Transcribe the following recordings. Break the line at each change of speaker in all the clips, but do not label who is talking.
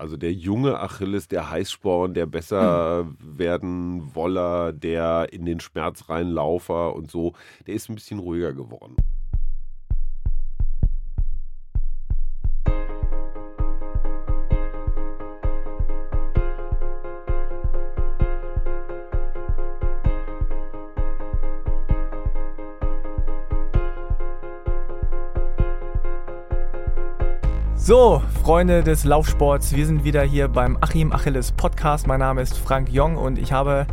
Also der junge Achilles, der Heißsporn, der besser hm. werden Woller, der in den Schmerz reinlaufer und so, der ist ein bisschen ruhiger geworden.
So, Freunde des Laufsports, wir sind wieder hier beim Achim Achilles Podcast. Mein Name ist Frank Jong und ich habe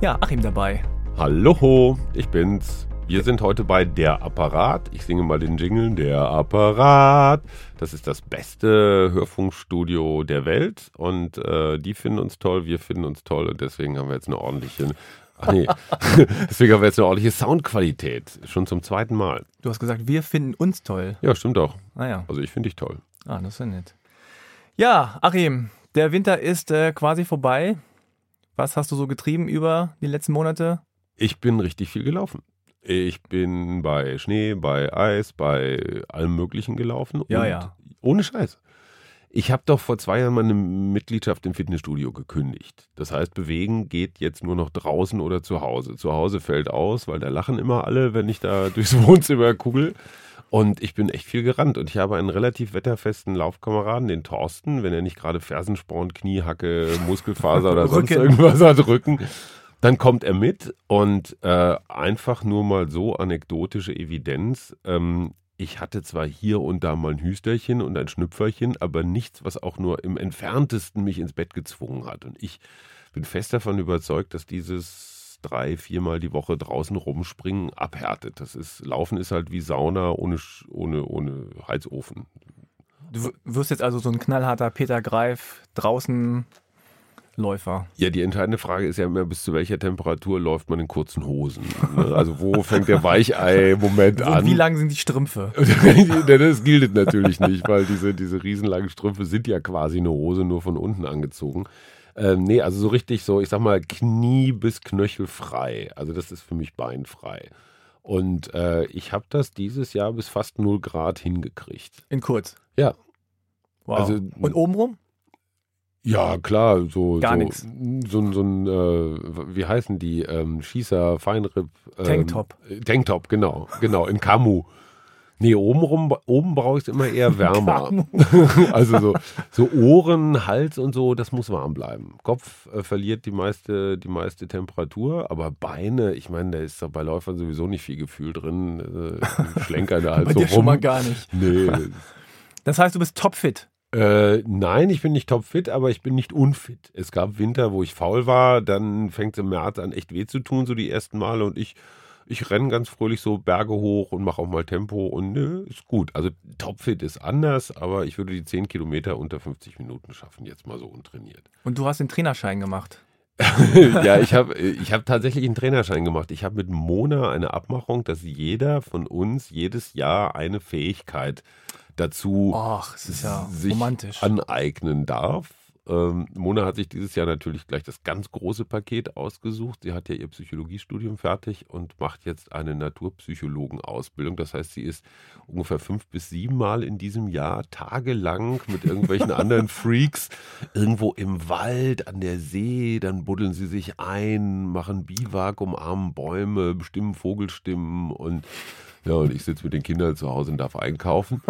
ja Achim dabei.
Hallo, ich bin's. Wir sind heute bei Der Apparat. Ich singe mal den Jingle. Der Apparat. Das ist das beste Hörfunkstudio der Welt und äh, die finden uns toll, wir finden uns toll und deswegen haben wir jetzt eine ordentliche Ach nee. Deswegen haben wir jetzt eine ordentliche Soundqualität. Schon zum zweiten Mal.
Du hast gesagt, wir finden uns toll.
Ja, stimmt auch.
Ah, ja.
Also ich finde dich toll.
Ah, das ist ja nett. Ja, Achim, der Winter ist äh, quasi vorbei. Was hast du so getrieben über die letzten Monate?
Ich bin richtig viel gelaufen. Ich bin bei Schnee, bei Eis, bei allem Möglichen gelaufen.
Ja, ja.
Ohne Scheiß. Ich habe doch vor zwei Jahren meine Mitgliedschaft im Fitnessstudio gekündigt. Das heißt, bewegen geht jetzt nur noch draußen oder zu Hause. Zu Hause fällt aus, weil da lachen immer alle, wenn ich da durchs Wohnzimmer kugel. Und ich bin echt viel gerannt und ich habe einen relativ wetterfesten Laufkameraden, den Thorsten, wenn er nicht gerade Fersensporn, Kniehacke, Muskelfaser oder sonst irgendwas hat, Rücken, dann kommt er mit und äh, einfach nur mal so anekdotische Evidenz. Ähm, ich hatte zwar hier und da mal ein Hüsterchen und ein Schnüpferchen, aber nichts, was auch nur im entferntesten mich ins Bett gezwungen hat. Und ich bin fest davon überzeugt, dass dieses drei, viermal die Woche draußen rumspringen abhärtet. Das ist, Laufen ist halt wie Sauna ohne, ohne, ohne Heizofen.
Du wirst jetzt also so ein knallharter Peter Greif draußen Läufer.
Ja, die entscheidende Frage ist ja immer, bis zu welcher Temperatur läuft man in kurzen Hosen? Ne? Also wo fängt der Weichei-Moment an?
Wie lang sind die Strümpfe?
das gilt natürlich nicht, weil diese, diese riesenlangen Strümpfe sind ja quasi eine Hose nur von unten angezogen. Ähm, nee, also so richtig so, ich sag mal, Knie bis Knöchel frei. Also das ist für mich beinfrei. Und äh, ich habe das dieses Jahr bis fast 0 Grad hingekriegt.
In kurz?
Ja.
Wow. Also, Und obenrum?
Ja, klar, so,
Gar
so,
nichts.
so, so ein, äh, wie heißen die, ähm, Schießer, Feinripp. Ähm,
Tanktop.
Tanktop, genau, genau, in Kamu. Nee, oben, rum, oben brauche ich es immer eher wärmer. also so, so Ohren, Hals und so, das muss warm bleiben. Kopf äh, verliert die meiste, die meiste Temperatur, aber Beine, ich meine, da ist bei Läufern sowieso nicht viel Gefühl drin. Äh, Schlenker da halt
bei
so
dir
rum.
schon mal gar nicht.
Nee.
Das heißt, du bist topfit.
Äh, nein, ich bin nicht topfit, aber ich bin nicht unfit. Es gab Winter, wo ich faul war, dann fängt es im März an, echt weh zu tun, so die ersten Male. Und ich ich renne ganz fröhlich so Berge hoch und mache auch mal Tempo und nö, ist gut. Also Topfit ist anders, aber ich würde die 10 Kilometer unter 50 Minuten schaffen, jetzt mal so untrainiert.
Und du hast den Trainerschein gemacht?
ja, ich habe ich hab tatsächlich einen Trainerschein gemacht. Ich habe mit Mona eine Abmachung, dass jeder von uns jedes Jahr eine Fähigkeit dazu
Och, ja
sich
romantisch.
aneignen darf. Ähm, Mona hat sich dieses Jahr natürlich gleich das ganz große Paket ausgesucht. Sie hat ja ihr Psychologiestudium fertig und macht jetzt eine Naturpsychologenausbildung. Das heißt, sie ist ungefähr fünf bis sieben Mal in diesem Jahr tagelang mit irgendwelchen anderen Freaks irgendwo im Wald, an der See. Dann buddeln sie sich ein, machen Biwak, umarmen Bäume, bestimmen Vogelstimmen und ja, und ich sitze mit den Kindern zu Hause und darf einkaufen.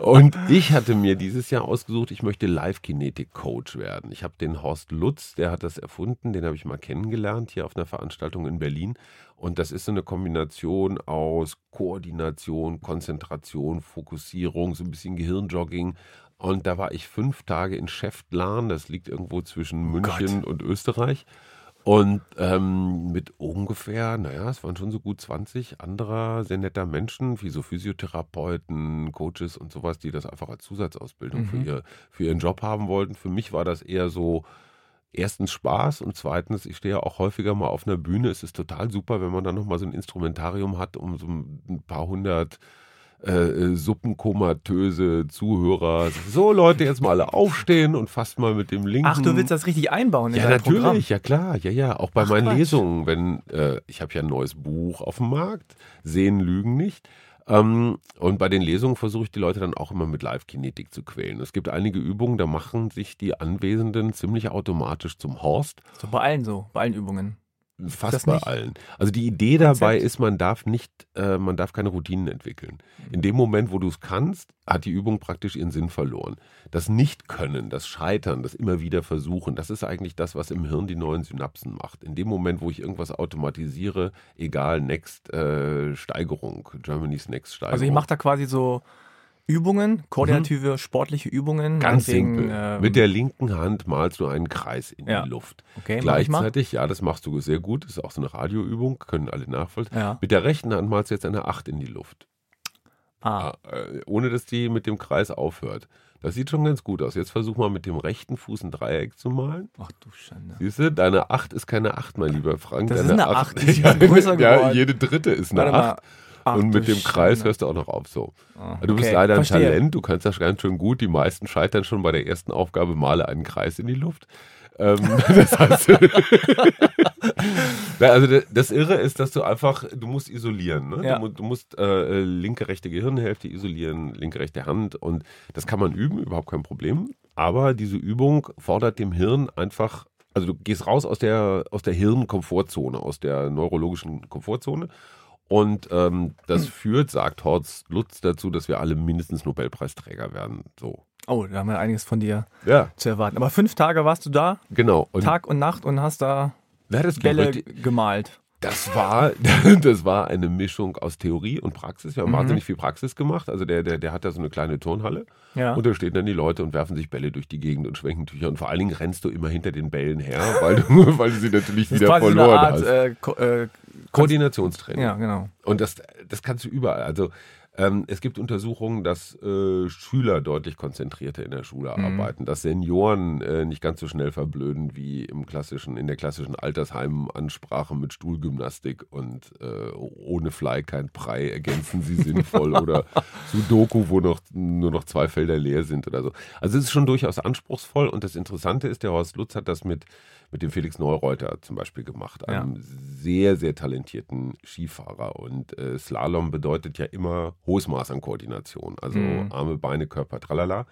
Und ich hatte mir dieses Jahr ausgesucht, ich möchte Live-Kinetik-Coach werden. Ich habe den Horst Lutz, der hat das erfunden, den habe ich mal kennengelernt hier auf einer Veranstaltung in Berlin. Und das ist so eine Kombination aus Koordination, Konzentration, Fokussierung, so ein bisschen Gehirnjogging. Und da war ich fünf Tage in Schäftlarn, das liegt irgendwo zwischen
Oh
München
Gott.
und Österreich. Und ähm, mit ungefähr, naja, es waren schon so gut 20 anderer sehr netter Menschen, wie so Physiotherapeuten, Coaches und sowas, die das einfach als Zusatzausbildung für,
Mhm.
ihr, für ihren Job haben wollten. Für mich war das eher so, erstens Spaß und zweitens, ich stehe ja auch häufiger mal auf einer Bühne. Es ist total super, wenn man dann nochmal so ein Instrumentarium hat, um so ein paar hundert äh, äh, suppenkomatöse Zuhörer. So, Leute, jetzt mal alle aufstehen und fast mal mit dem linken.
Ach, du willst das richtig einbauen in
Ja,
dein
natürlich,
Programm?
ja klar, ja, ja. Auch bei
Ach,
meinen
Quatsch.
Lesungen, wenn, äh, ich habe ja ein neues Buch auf dem Markt, Sehen Lügen nicht. Ähm, und bei den Lesungen versuche ich die Leute dann auch immer mit Live-Kinetik zu quälen. Es gibt einige Übungen, da machen sich die Anwesenden ziemlich automatisch zum Horst.
So bei allen so, bei allen Übungen.
Fast bei allen. Also die Idee Konzept? dabei ist, man darf nicht, äh, man darf keine Routinen entwickeln. In dem Moment, wo du es kannst, hat die Übung praktisch ihren Sinn verloren. Das Nicht-Können, das Scheitern, das immer wieder Versuchen, das ist eigentlich das, was im Hirn die neuen Synapsen macht. In dem Moment, wo ich irgendwas automatisiere, egal, Next äh, Steigerung, Germany's Next Steigerung.
Also ich mache da quasi so Übungen, koordinative mhm. sportliche Übungen.
Ganz simpel. Ähm, Mit der linken Hand malst du einen Kreis in ja. die Luft. Okay, Gleichzeitig, ja, das machst du sehr gut, das ist auch so eine Radioübung, können alle nachvollziehen. Ja. Mit der rechten Hand malst du jetzt eine Acht in die Luft. Ah. Äh, ohne dass die mit dem Kreis aufhört. Das sieht schon ganz gut aus. Jetzt versuch mal mit dem rechten Fuß ein Dreieck zu malen.
Ach du Schande.
Siehst du, deine Acht ist keine Acht, mein lieber Frank.
Das
deine
ist eine Acht. Acht. Ja, größer
ja, jede dritte ist eine Acht. Ach, und mit dem Kreis hörst du auch noch auf so. Oh, du bist leider ein Verstehe. Talent, du kannst das ganz schön gut. Die meisten scheitern schon bei der ersten Aufgabe, male einen Kreis in die Luft. Ähm, das heißt, also das Irre ist, dass du einfach, du musst isolieren. Ne? Ja. Du, du, musst äh, linke, rechte Gehirnhälfte isolieren, linke, rechte Hand und das kann man üben, überhaupt kein Problem. Aber diese Übung fordert dem Hirn einfach also du gehst raus aus der, aus der Hirnkomfortzone, aus der neurologischen Komfortzone und ähm, das führt, sagt Horst Lutz dazu, dass wir alle mindestens Nobelpreisträger werden. So.
Oh, da haben wir einiges von dir ja. zu erwarten. Aber fünf Tage warst du da?
Genau.
Und Tag und Nacht und hast da Bälle gemalt.
Das war, das war eine Mischung aus Theorie und Praxis. Wir haben mhm. wahnsinnig viel Praxis gemacht. Also der, der, der hat da so eine kleine Turnhalle. Ja. Und da stehen dann die Leute und werfen sich Bälle durch die Gegend und schwenken Tücher. Und vor allen Dingen rennst du immer hinter den Bällen her, weil du, weil du sie natürlich wieder verloren Art, hast. Äh, Ko äh, Koordinationstraining.
Ja, genau.
Und das, das kannst du überall. Also ähm, es gibt Untersuchungen, dass äh, Schüler deutlich konzentrierter in der Schule mhm. arbeiten, dass Senioren äh, nicht ganz so schnell verblöden wie im klassischen, in der klassischen Altersheimansprache mit Stuhlgymnastik und äh, ohne Fly kein Brei ergänzen sie sinnvoll oder Sudoku, wo noch, nur noch zwei Felder leer sind oder so. Also es ist schon durchaus anspruchsvoll und das Interessante ist, der Horst Lutz hat das mit mit dem Felix Neureuter zum Beispiel gemacht, einem ja. sehr, sehr talentierten Skifahrer. Und äh, Slalom bedeutet ja immer hohes Maß an Koordination. Also mhm. Arme, Beine, Körper, tralala.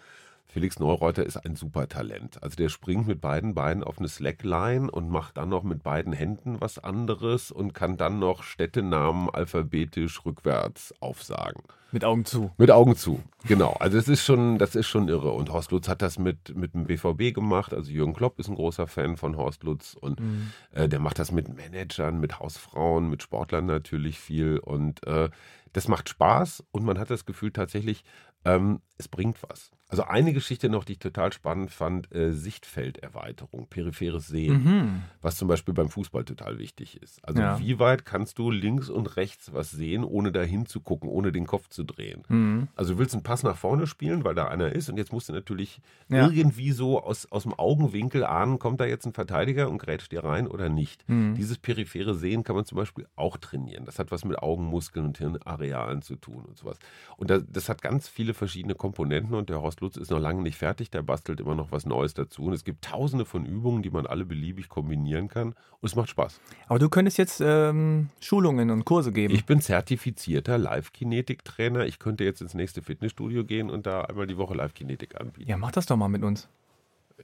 Felix Neureuter ist ein super Talent. Also der springt mit beiden Beinen auf eine Slackline und macht dann noch mit beiden Händen was anderes und kann dann noch Städtenamen alphabetisch rückwärts aufsagen.
Mit Augen zu.
Mit Augen zu, genau. Also das ist schon, das ist schon irre. Und Horst Lutz hat das mit, mit dem BVB gemacht. Also Jürgen Klopp ist ein großer Fan von Horst Lutz und mhm. äh, der macht das mit Managern, mit Hausfrauen, mit Sportlern natürlich viel. Und äh, das macht Spaß und man hat das Gefühl tatsächlich, ähm, es bringt was. Also eine Geschichte noch, die ich total spannend fand, äh, Sichtfelderweiterung, peripheres Sehen, mhm. was zum Beispiel beim Fußball total wichtig ist. Also ja. wie weit kannst du links und rechts was sehen, ohne da hinzugucken, ohne den Kopf zu drehen? Mhm. Also du willst einen Pass nach vorne spielen, weil da einer ist und jetzt musst du natürlich ja. irgendwie so aus, aus dem Augenwinkel ahnen, kommt da jetzt ein Verteidiger und grätscht dir rein oder nicht. Mhm. Dieses periphere Sehen kann man zum Beispiel auch trainieren. Das hat was mit Augenmuskeln und Hirnarealen zu tun und sowas. Und das, das hat ganz viele verschiedene Komponenten und der Horst Lutz ist noch lange nicht fertig, der bastelt immer noch was Neues dazu. Und es gibt tausende von Übungen, die man alle beliebig kombinieren kann. Und es macht Spaß.
Aber du könntest jetzt ähm, Schulungen und Kurse geben.
Ich bin zertifizierter Live-Kinetik-Trainer. Ich könnte jetzt ins nächste Fitnessstudio gehen und da einmal die Woche Live-Kinetik anbieten.
Ja, mach das doch mal mit uns.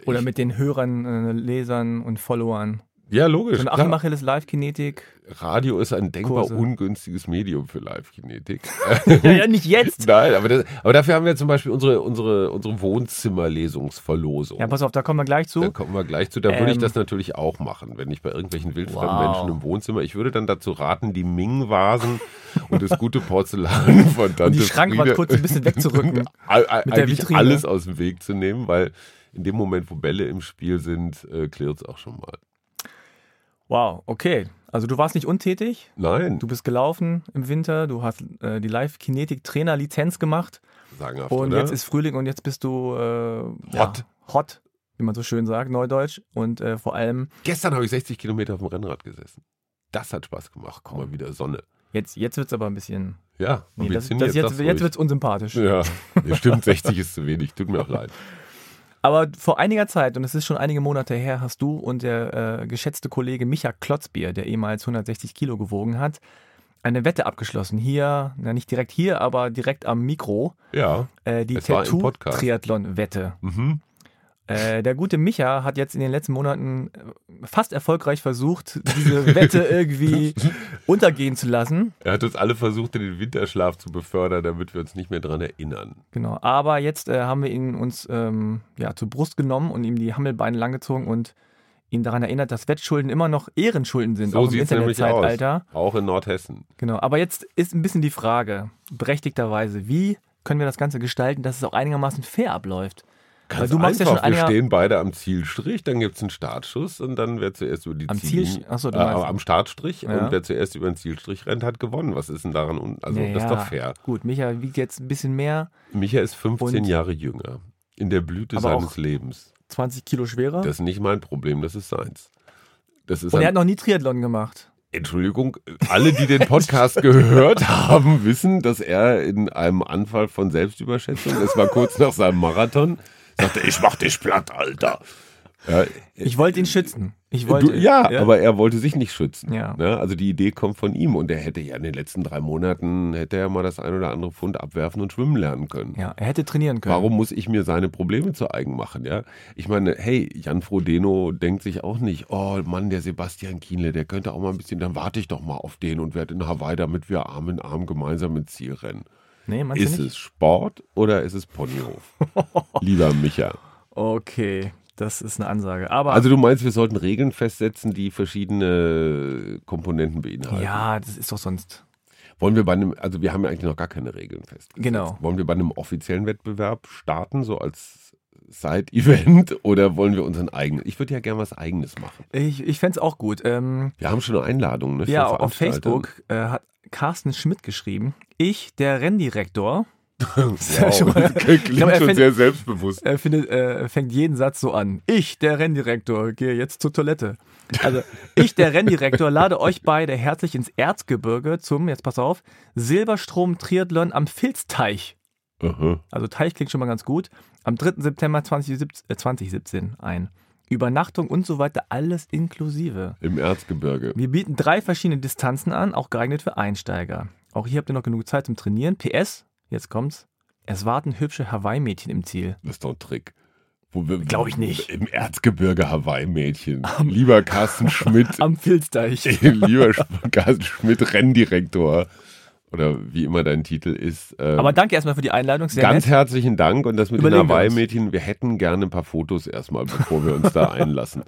Oder ich mit den Hörern, äh, Lesern und Followern.
Ja, logisch.
Und Achim Achilles Live-Kinetik.
Radio ist ein denkbar Kurse. ungünstiges Medium für Live-Kinetik.
ja, ja, nicht jetzt.
Nein, aber, das, aber, dafür haben wir zum Beispiel unsere, unsere, unsere Wohnzimmerlesungsverlosung.
Ja, pass auf, da kommen wir gleich zu.
Da kommen wir gleich zu. Da ähm, würde ich ähm. das natürlich auch machen, wenn ich bei irgendwelchen wildfremden wow. Menschen im Wohnzimmer. Ich würde dann dazu raten, die Ming-Vasen und das gute Porzellan von Tante
Und die Schrankwand kurz ein bisschen wegzurücken.
eigentlich alles aus dem Weg zu nehmen, weil in dem Moment, wo Bälle im Spiel sind, äh, klirrt es auch schon mal.
Wow, okay. Also du warst nicht untätig.
Nein.
Du bist gelaufen im Winter, du hast äh, die Live-Kinetik-Trainer-Lizenz gemacht.
Sagenhaft,
Und
oder?
jetzt ist Frühling und jetzt bist du äh,
hot. Ja,
hot, wie man so schön sagt, Neudeutsch. Und äh, vor allem.
Gestern habe ich 60 Kilometer auf dem Rennrad gesessen. Das hat Spaß gemacht. Guck mal, wieder Sonne.
Jetzt, jetzt wird es aber ein bisschen.
Ja,
nee, das, das jetzt, jetzt wird es unsympathisch.
Ja, stimmt, 60 ist zu wenig. Tut mir auch leid.
Aber vor einiger Zeit, und es ist schon einige Monate her, hast du und der äh, geschätzte Kollege Micha Klotzbier, der ehemals 160 Kilo gewogen hat, eine Wette abgeschlossen. Hier, na nicht direkt hier, aber direkt am Mikro.
Ja.
Äh, die. Tattoo-Triathlon-Wette.
Mhm.
Äh, der gute Micha hat jetzt in den letzten Monaten äh, fast erfolgreich versucht, diese Wette irgendwie untergehen zu lassen.
Er hat uns alle versucht, in den Winterschlaf zu befördern, damit wir uns nicht mehr dran erinnern.
Genau. Aber jetzt äh, haben wir ihn uns ähm, ja, zur Brust genommen und ihm die Hammelbeine langgezogen und ihn daran erinnert, dass Wettschulden immer noch Ehrenschulden sind,
So
auch im. Internetzeitalter.
Auch in Nordhessen.
Genau. Aber jetzt ist ein bisschen die Frage, berechtigterweise, wie können wir das Ganze gestalten, dass es auch einigermaßen fair abläuft?
Ganz
du machst ja
einfach.
schon
wir stehen beide am Zielstrich, dann gibt es einen Startschuss und dann wer zuerst über die
Am Ziel- Ach so, du
äh, am Startstrich
Ja.
und wer zuerst über den Zielstrich rennt, hat gewonnen. Was ist denn daran? Un also das ist
Naja,
doch fair.
Gut, Micha wiegt jetzt ein bisschen mehr,
Micha ist 15
Und-
Jahre jünger. In der Blüte seines Lebens.
20 Kilo schwerer.
Das ist nicht mein Problem, das ist seins. Das ist
und er hat noch nie Triathlon gemacht.
Entschuldigung, alle, die den Podcast gehört haben, wissen, dass er in einem Anfall von Selbstüberschätzung, es war kurz nach seinem Marathon, sagte, ich mach dich platt, Alter. Ja,
Ich wollte ihn schützen. Ich wollte,
du, ja, aber er wollte sich nicht schützen.
Ja.
Ne? Also die Idee kommt von ihm und er hätte ja in den letzten drei Monaten, hätte er mal das ein oder andere Pfund abwerfen und schwimmen lernen können.
Ja, er hätte trainieren können.
Warum muss ich mir seine Probleme zu eigen machen? Ja? Ich meine, hey, Jan Frodeno denkt sich auch nicht, oh Mann, der Sebastian Kienle, der könnte auch mal ein bisschen, dann warte ich doch mal auf den und werde in Hawaii, damit wir Arm in Arm gemeinsam ins Ziel rennen.
Nee, meinst
Ist
du nicht?
es Sport oder ist es Ponyhof? Lieber Micha.
Okay, das ist eine Ansage. Aber
Also du meinst, wir sollten Regeln festsetzen, die verschiedene Komponenten beinhalten?
ja, das ist doch sonst.
Wollen wir bei einem, also wir haben ja eigentlich noch gar keine Regeln fest.
Genau.
Wollen wir bei einem offiziellen Wettbewerb starten, so als Side-Event, oder wollen wir unseren eigenen? Ich würde ja gerne was eigenes machen.
Ich, ich fände es auch gut. Ähm,
Wir haben schon eine Einladung, ne?
ja, auf. Facebook äh, hat Carsten Schmidt geschrieben, ich, der Renndirektor,
Wow.
Schon
Klingt
glaub, er
schon
findet-
sehr selbstbewusst.
er findet, äh, fängt jeden Satz so an. Ich, der Renndirektor, gehe jetzt zur Toilette. Also, ich, der Renndirektor, lade euch beide herzlich ins Erzgebirge zum, jetzt pass auf, Silberstrom-Triathlon am Filzteich.
Aha.
Also Teich klingt schon mal ganz gut. Am 3. September 2017, äh, 2017 ein. Übernachtung und so weiter, alles inklusive.
Im Erzgebirge.
Wir bieten drei verschiedene Distanzen an, auch geeignet für Einsteiger. Auch hier habt ihr noch genug Zeit zum Trainieren. PS, jetzt kommt's. Es warten hübsche Hawaii-Mädchen im Ziel.
Das ist doch ein Trick. Wo wir-
Glaub ich nicht.
Im Erzgebirge Hawaii-Mädchen. Lieber Carsten Schmidt,
Am Filzteich.
lieber Carsten Schmidt, Renndirektor. Oder wie immer dein Titel ist. ähm,
Aber danke erstmal für die Einladung. Sehr
Ganz
nett.
herzlichen Dank und das mit den
Überlegen wir uns.
Hawaii-Mädchen. Wir hätten gerne ein paar Fotos erstmal, bevor wir uns da einlassen.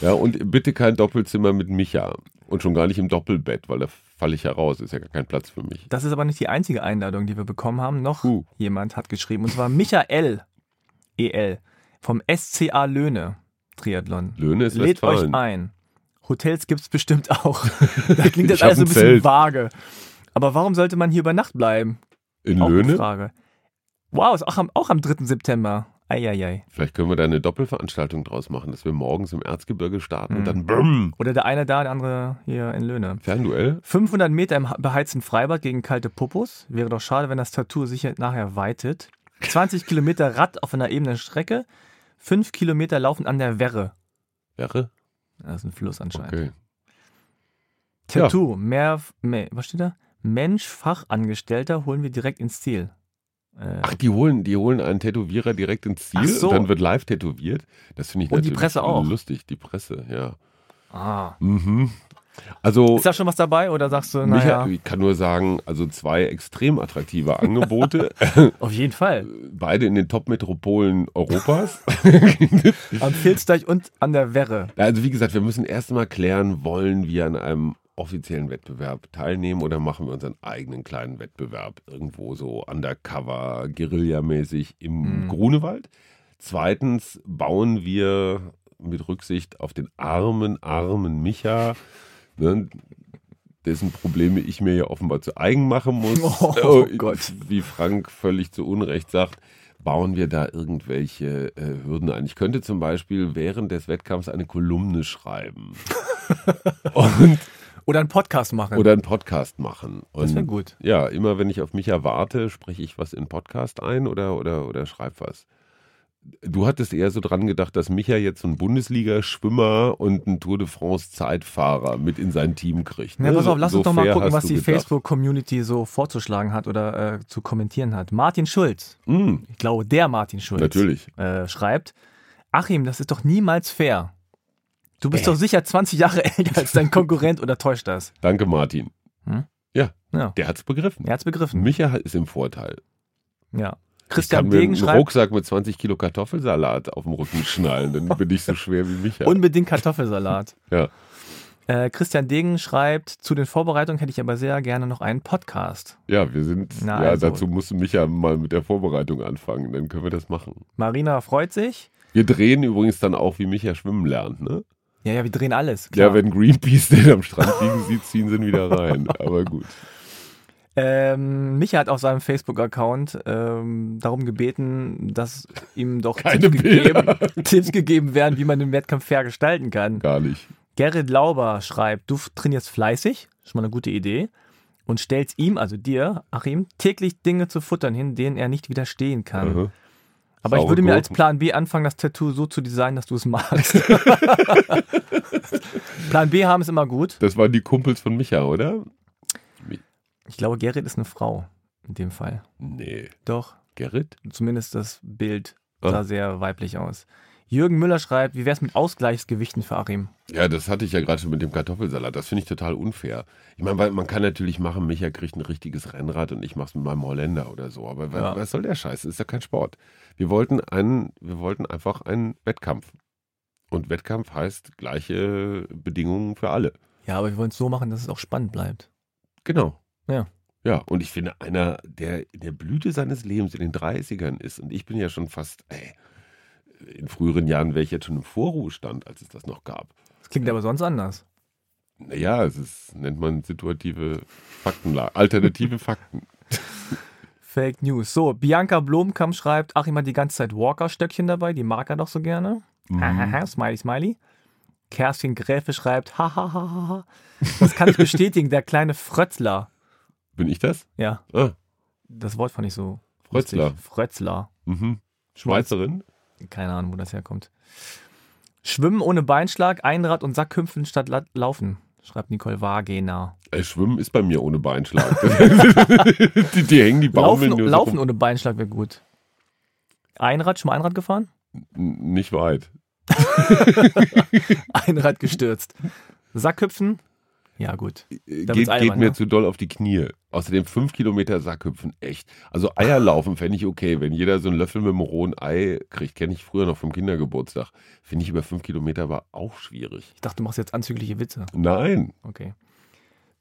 Ja, und bitte kein Doppelzimmer mit Micha. Und schon gar nicht im Doppelbett, weil da falle ich ja raus. Ist ja gar kein Platz für mich.
Das ist aber nicht die einzige Einladung, die wir bekommen haben. Noch
Huh.
jemand hat geschrieben, und zwar Michael EL vom SCA Löhne Triathlon.
Löhne ist
Lädt euch ein. Hotels gibt es bestimmt auch. da klingt das alles so ein
ein
bisschen
Zelt.
vage. Aber warum sollte man hier über Nacht bleiben?
In
Auch
Löhne?
Frage. Wow, ist auch am, auch am 3. September. Eieiei.
Vielleicht können wir da eine Doppelveranstaltung draus machen, dass wir morgens im Erzgebirge starten und
Mhm.
dann BRM,
Oder der eine da, der andere hier in Löhne.
Fernduell.
500 Meter im beheizten Freibad gegen kalte Popos. Wäre doch schade, wenn das Tattoo sich nachher weitet. 20 Kilometer Rad auf einer ebenen Strecke. 5 Kilometer laufen an der Werre.
Wäre?
Das ist ein Fluss anscheinend.
Okay.
Tattoo, mehr, mehr, was steht da? Mensch, Fachangestellter holen wir direkt ins Ziel. Äh,
Ach, die holen, die holen einen Tätowierer direkt ins Ziel
so.
und dann wird live tätowiert. Das finde ich
Und die
natürlich
Presse auch.
lustig. Die Presse, ja.
ah.
Mhm. Also,
Ist da schon was dabei oder sagst du, naja,
ich kann nur sagen, also zwei extrem attraktive Angebote,
auf jeden Fall.
beide in den Top-Metropolen Europas.
Am Filzteich und an der Werre.
Also wie gesagt, wir müssen erst mal klären, wollen wir an einem offiziellen Wettbewerb teilnehmen oder machen wir unseren eigenen kleinen Wettbewerb irgendwo so undercover, guerillamäßig im
Mhm.
Grunewald? Zweitens bauen wir mit Rücksicht auf den armen, armen Micha, ne, dessen Probleme ich mir ja offenbar zu eigen machen muss,
Oh Gott.
wie Frank völlig zu Unrecht sagt, bauen wir da irgendwelche äh, Hürden ein. Ich könnte zum Beispiel während des Wettkampfs eine Kolumne schreiben und,
Oder einen Podcast machen.
oder einen Podcast machen. Und
das wäre gut.
ja, immer wenn ich auf mich erwarte, spreche ich was in Podcast ein oder, oder, oder schreibe was. du hattest eher so dran gedacht, dass Micha jetzt so einen Bundesliga-Schwimmer und einen Tour de France-Zeitfahrer mit in sein Team kriegt.
Ja,
ne?
pass auf, lass
so
uns doch mal gucken, was die. Facebook-Community so vorzuschlagen hat oder äh, zu kommentieren hat. Martin Schulz,
Mm,
ich glaube, der Martin Schulz,
natürlich.
Äh, schreibt: Achim, das ist doch niemals fair. Du bist
Äh.
doch sicher 20 Jahre älter als dein Konkurrent oder täuscht das?
Danke, Martin.
Hm?
Ja,
Ja,
der hat's begriffen.
er hat's begriffen.
Micha ist im Vorteil.
Ja.
Ich
Christian
kann mir
Degen
einen
schreibt:
Rucksack mit 20 Kilo Kartoffelsalat auf dem Rücken schnallen, dann bin ich so schwer wie Micha.
Unbedingt Kartoffelsalat.
Ja.
Äh, Christian Degen schreibt, zu den Vorbereitungen hätte ich aber sehr gerne noch einen Podcast.
Ja, wir sind,
Na,
ja,
also.
dazu musste Micha mal mit der Vorbereitung anfangen, dann können wir das machen.
Marina freut sich.
Wir drehen übrigens dann auch, wie Micha schwimmen lernt, ne?
Ja, ja, wir drehen alles. Klar.
Ja, wenn Greenpeace den am Strand liegen sieht, ziehen sie ihn wieder rein. Aber gut.
Ähm, Micha hat auf seinem Facebook-Account ähm, darum gebeten, dass ihm doch Tipps, gegeben, Tipps gegeben werden, wie man den Wettkampf fair gestalten kann.
Gar nicht.
Gerrit Lauber schreibt, du trainierst fleißig, schon mal eine gute Idee, und stellst ihm, also dir, Achim, täglich Dinge zu futtern hin, denen er nicht widerstehen kann.
Aha.
Aber ich würde mir als. Plan B anfangen, das Tattoo so zu designen, dass du es magst. Plan B haben ist immer gut.
Das waren die Kumpels von Micha, oder?
Ich glaube, Gerrit ist eine Frau in dem Fall.
Nee.
Doch,
Gerrit?
zumindest das Bild
Ah.
sah sehr weiblich aus. Jürgen Müller schreibt, wie wär's mit Ausgleichsgewichten für Achim?
Ja, das hatte ich ja gerade schon mit dem Kartoffelsalat. Das finde ich total unfair. Ich meine, man kann natürlich machen, Micha kriegt ein richtiges Rennrad und ich mache es mit meinem Holländer oder so. Aber
Ja.
was soll der Scheiß? Das ist ja kein Sport. Wir wollten einen, wir wollten einfach einen Wettkampf. Und Wettkampf heißt gleiche Bedingungen für alle.
Ja, aber wir wollen es so machen, dass es auch spannend bleibt.
Genau.
Ja.
Ja, und ich finde, einer, der in der Blüte seines Lebens in den 30ern ist, und ich bin ja schon fast, ey, in früheren Jahren wäre ich jetzt schon im Vorruhestand, als es das noch gab.
Das klingt aber sonst anders.
Naja, es ist, nennt man situative Faktenlage, alternative Fakten.
Fake News. So, Bianca Blomkamp schreibt, Achim hat die ganze Zeit Walker-Stöckchen dabei, die mag er doch so gerne.
Mhm.
Smiley, smiley. Kerstin Gräfe schreibt, hahaha. Das kann ich bestätigen, der kleine Frötzler.
Bin ich das?
Ja,
Ah,
das Wort fand ich so.
Frötzler.
lustig. Frötzler.
mhm. Schweizerin?
Keine Ahnung, wo das herkommt. Schwimmen ohne Beinschlag, Einrad und Sackhüpfen statt La Laufen, schreibt Nicole Wagener.
Äh, Schwimmen ist bei mir ohne Beinschlag. die, die hängen die Baumeln
Laufen, Laufen
so
ohne Beinschlag wäre gut. Einrad, schon mal Einrad gefahren?
N- Nicht weit.
Einrad gestürzt. Sackhüpfen? Ja, gut.
Äh,
Da
Geht,
albern,
geht mir
ne?
zu doll auf die Knie. Außerdem fünf Kilometer Sackhüpfen, echt. Also Eierlaufen fände ich okay. Wenn jeder so einen Löffel mit einem rohen Ei kriegt, kenne ich früher noch vom Kindergeburtstag. Finde ich über fünf Kilometer aber auch schwierig.
Ich dachte, du machst jetzt anzügliche Witze.
Nein.
Okay.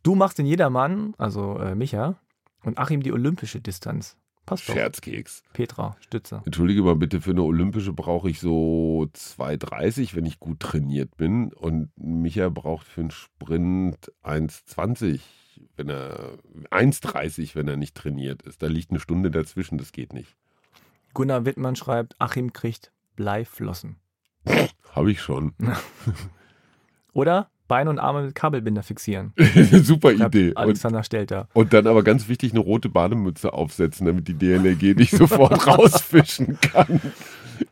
Du machst den Jedermann, also äh, Micha, und Achim die olympische Distanz. Passt doch.
Scherzkeks.
Petra, Stütze.
Entschuldige mal bitte, für eine olympische brauche ich so 2,30, wenn ich gut trainiert bin. Und Micha braucht für einen Sprint 1,20, wenn er 1,30, wenn er nicht trainiert ist. Da liegt eine Stunde dazwischen, das geht nicht.
Gunnar Wittmann schreibt, Achim kriegt Bleiflossen.
Habe ich schon.
Oder Beine und Arme mit Kabelbinder fixieren.
Super Idee. Und,
Alexander Stelter.
und dann aber ganz wichtig, eine rote Bademütze aufsetzen, damit die DLRG nicht sofort rausfischen kann.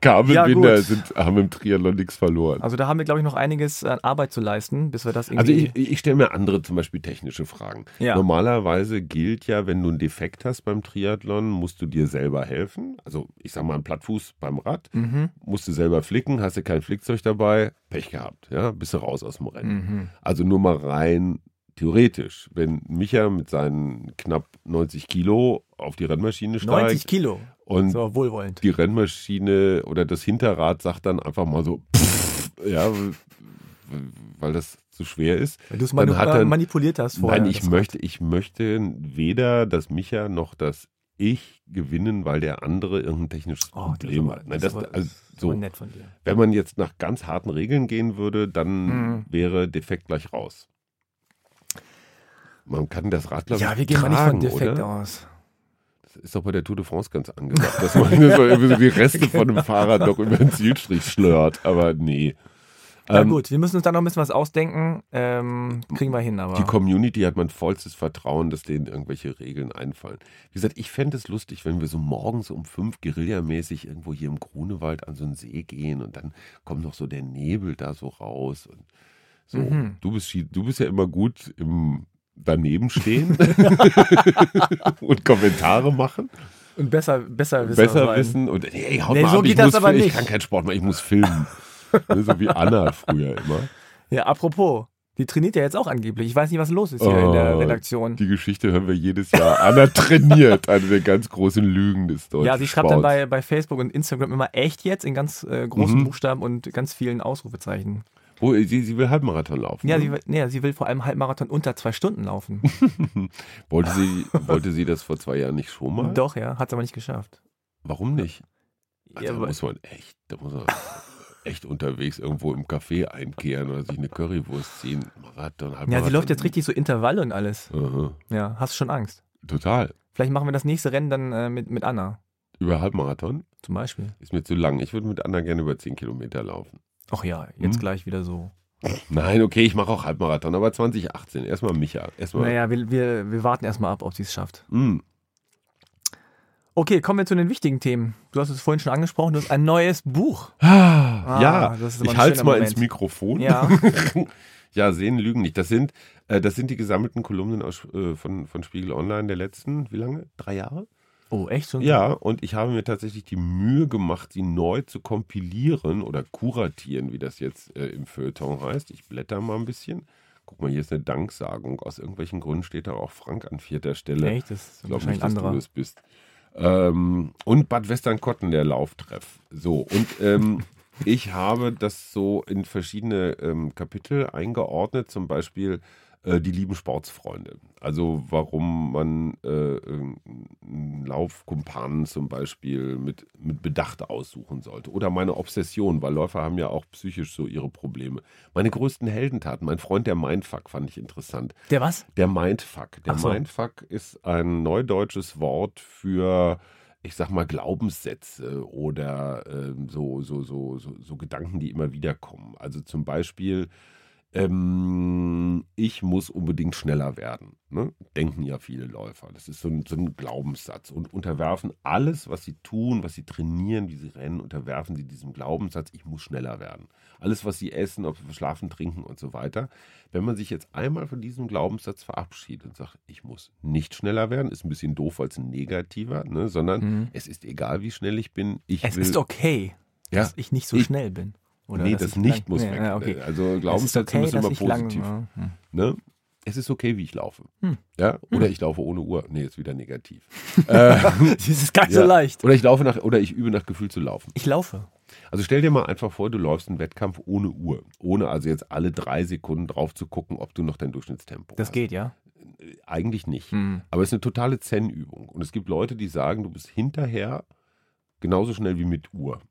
Kabelbinder
Ja,
sind, haben im Triathlon nichts verloren.
Also da haben wir, glaube ich, noch einiges an Arbeit zu leisten, bis wir das
Also
irgendwie...
ich, ich stelle mir andere zum Beispiel technische Fragen.
Ja.
Normalerweise gilt ja, wenn du einen Defekt hast beim Triathlon, musst du dir selber helfen. Also ich sag mal, ein Plattfuß beim Rad,
mhm.
musst du selber flicken, hast du kein Flickzeug dabei, Pech gehabt, ja, bist du raus aus dem Rennen.
Mhm.
Also nur mal rein theoretisch, wenn Micha mit seinen knapp 90 Kilo auf die Rennmaschine steigt
90 Kilo.
und
So, wohlwollend.
die Rennmaschine oder das Hinterrad sagt dann einfach mal so, pff, ja, weil das zu schwer ist.
Weil du es äh, manipuliert hast vorher.
Nein, ich möchte, ich möchte weder das Micha noch das Ich gewinnen, weil der andere irgendein technisches
Oh,
Problem hat. Nein,
das
das, also, so,
nett von dir.
wenn man jetzt nach ganz harten Regeln gehen würde, dann
Mhm.
wäre Defekt gleich raus. Man kann das Rad, glaub
Ja, wir gehen mal nicht von
tragen,
Defekt
oder?
aus.
Das ist doch bei der Tour de France ganz angesagt, dass man so irgendwie so die Reste von einem Fahrrad doch über den Zielstrich schlört. Aber nee.
Ja
Ähm,
gut, wir müssen uns da noch ein bisschen was ausdenken. Ähm, kriegen wir hin, aber.
Die Community hat mein vollstes Vertrauen, dass denen irgendwelche Regeln einfallen. Wie gesagt, ich fände es lustig, wenn wir so morgens um fünf guerillamäßig irgendwo hier im Grunewald an so einen See gehen und dann kommt noch so der Nebel da so raus und so.
Mhm.
Du, bist, du bist ja immer gut im daneben stehen und Kommentare machen,
Und besser, besser wissen.
besser wissen und hey, haut
Nee,
mal
so
ab, ich
geht das
muss
aber
filmen.
nicht.
Ich kann keinen Sport machen, ich muss filmen. Ne, so wie Anna früher immer.
Ja, apropos. Die trainiert ja jetzt auch angeblich. Ich weiß nicht, was los ist hier in der
Oh,
Redaktion.
Die Geschichte hören wir jedes Jahr. Anna trainiert, eine der ganz großen Lügen des deutschen
Ja, sie schreibt dann
Sports.
bei, bei Facebook und Instagram immer echt jetzt in ganz äh, großen
Mhm.
Buchstaben und ganz vielen Ausrufezeichen.
Wo, sie, sie will Halbmarathon laufen.
Ja,
ne?
sie, will- nee, sie will vor allem Halbmarathon unter zwei Stunden laufen.
wollte, sie, wollte sie das vor zwei Jahren nicht schon mal?
Doch, ja, hat sie aber nicht geschafft.
Warum nicht? Also,
Ja,
da
aber-
muss man echt, da muss man echt unterwegs irgendwo im Café einkehren oder sich eine Currywurst ziehen. Marathon, Halbmarathon.
Ja, sie läuft jetzt richtig so Intervalle und alles.
Aha.
Ja, hast schon Angst.
Total.
Vielleicht machen wir das nächste Rennen dann äh, mit, mit Anna
Über Halbmarathon
zum Beispiel.
ist mir zu lang. Ich würde mit Anna gerne über 10 Kilometer laufen.
Ach ja, jetzt
Hm?
gleich wieder so.
Nein, okay, ich mache auch Halbmarathon, aber 2018. Erstmal Micha. Erstmal.
Naja, wir, wir, wir warten erstmal ab, ob sie es schafft.
Mm.
Okay, kommen wir zu den wichtigen Themen. Du hast es vorhin schon angesprochen, du hast ein neues Buch.
Ah, ja,
ist immer
ich halte es mal
Moment.
ins Mikrofon.
Ja.
ja, sehen lügen nicht. Das sind, äh, das sind die gesammelten Kolumnen aus, äh, von, von Spiegel Online der letzten, wie lange? Drei Jahre?
Oh, echt schon?
Ja, und ich habe mir tatsächlich die Mühe gemacht, sie neu zu kompilieren oder kuratieren, wie das jetzt äh, im Feuilleton heißt. Ich blätter mal ein bisschen. Guck mal, hier ist eine Danksagung. Aus irgendwelchen Gründen steht da auch Frank an vierter Stelle.
Echt? Das ist
Ich glaube
wahrscheinlich
nicht, dass
anderer.
du das bist. Ähm, und Bad Westernkotten, der Lauftreff. So, und ähm, ich habe das so in verschiedene ähm, Kapitel eingeordnet, zum Beispiel äh, die lieben Sportsfreunde. Also warum man äh, einen Laufkumpanen zum Beispiel mit, mit Bedacht aussuchen sollte. Oder meine Obsession, weil Läufer haben ja auch psychisch so ihre Probleme. Meine größten Heldentaten, mein Freund der Mindfuck fand ich interessant.
Der was?
Der Mindfuck. Der
so.
Mindfuck ist ein neudeutsches Wort für, ich sag mal, Glaubenssätze oder ähm, so, so, so, so, so Gedanken, die immer wieder kommen. Also zum Beispiel, ähm, ich muss unbedingt schneller werden. Ne? Denken ja viele Läufer. Das ist so ein, so ein Glaubenssatz und unterwerfen alles, was sie tun, was sie trainieren, wie sie rennen, unterwerfen sie diesem Glaubenssatz, ich muss schneller werden. Alles, was sie essen, ob sie schlafen, trinken und so weiter. Wenn man sich jetzt einmal von diesem Glaubenssatz verabschiedet und sagt, ich muss nicht schneller werden, ist ein bisschen doof als ein negativer, ne? sondern
Mhm.
es ist egal, wie schnell ich bin. Ich
Es
will,
ist okay,
Ja.
dass ich nicht so
Ich-
schnell bin. Oder
nee, das
ich
nicht
lang-
muss
nee,
weg.
okay.
Also Glaubenssätze
okay,
müssen immer
lang-
positiv.
ja, hm.
Ne? Es ist okay, wie ich laufe.
Hm.
Ja? Oder ich laufe ohne Uhr. Nee, ist wieder negativ. äh,
Das ist gar nicht
Ja.
so leicht.
oder ich laufe nach, oder ich übe nach Gefühl zu laufen.
Ich laufe.
Also stell dir mal einfach vor, du läufst einen Wettkampf ohne Uhr. Ohne also jetzt alle drei Sekunden drauf zu gucken, ob du noch dein Durchschnittstempo
Das
hast.
geht, ja.
Eigentlich nicht.
Hm.
Aber es ist eine totale Zen-Übung. Und es gibt Leute, die sagen, du bist hinterher genauso schnell wie mit Uhr.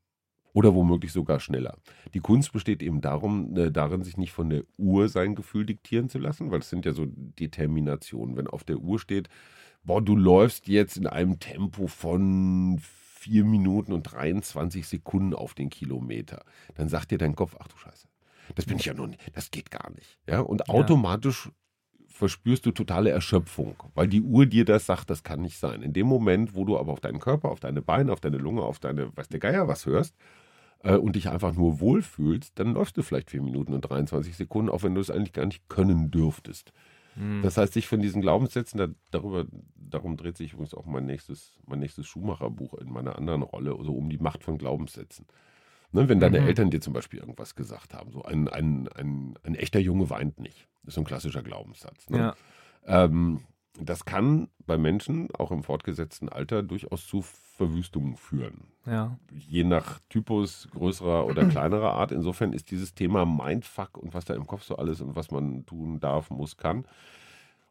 Oder womöglich sogar schneller. Die Kunst besteht eben darum, äh, darin, sich nicht von der Uhr sein Gefühl diktieren zu lassen, weil das sind ja so Determinationen. Wenn auf der Uhr steht, boah, du läufst jetzt in einem Tempo von 4 Minuten und 23 Sekunden auf den Kilometer, dann sagt dir dein Kopf, ach du Scheiße, das bin ich ja noch nicht, das geht gar nicht. Ja? Und
Ja.
automatisch verspürst du totale Erschöpfung, weil die Uhr dir das sagt, das kann nicht sein. In dem Moment, wo du aber auf deinen Körper, auf deine Beine, auf deine Lunge, auf deine, weiß der Geier was hörst äh, und dich einfach nur wohlfühlst, dann läufst du vielleicht 4 Minuten und 23 Sekunden, auch wenn du es eigentlich gar nicht können dürftest.
Hm.
Das heißt, sich von diesen Glaubenssätzen, da, darüber, darum dreht sich übrigens auch mein nächstes, mein nächstes Schuhmacherbuch in meiner anderen Rolle, also um die Macht von Glaubenssätzen. Ne, wenn deine
Mhm.
Eltern dir zum Beispiel irgendwas gesagt haben, so ein, ein, ein, ein echter Junge weint nicht. Das ist so ein klassischer Glaubenssatz. Ne?
Ja.
Ähm, das kann bei Menschen, auch im fortgesetzten Alter, durchaus zu Verwüstungen führen.
ja.
Je nach Typus größerer oder kleinerer Art. Insofern ist dieses Thema Mindfuck und was da im Kopf so alles und was man tun darf, muss, kann.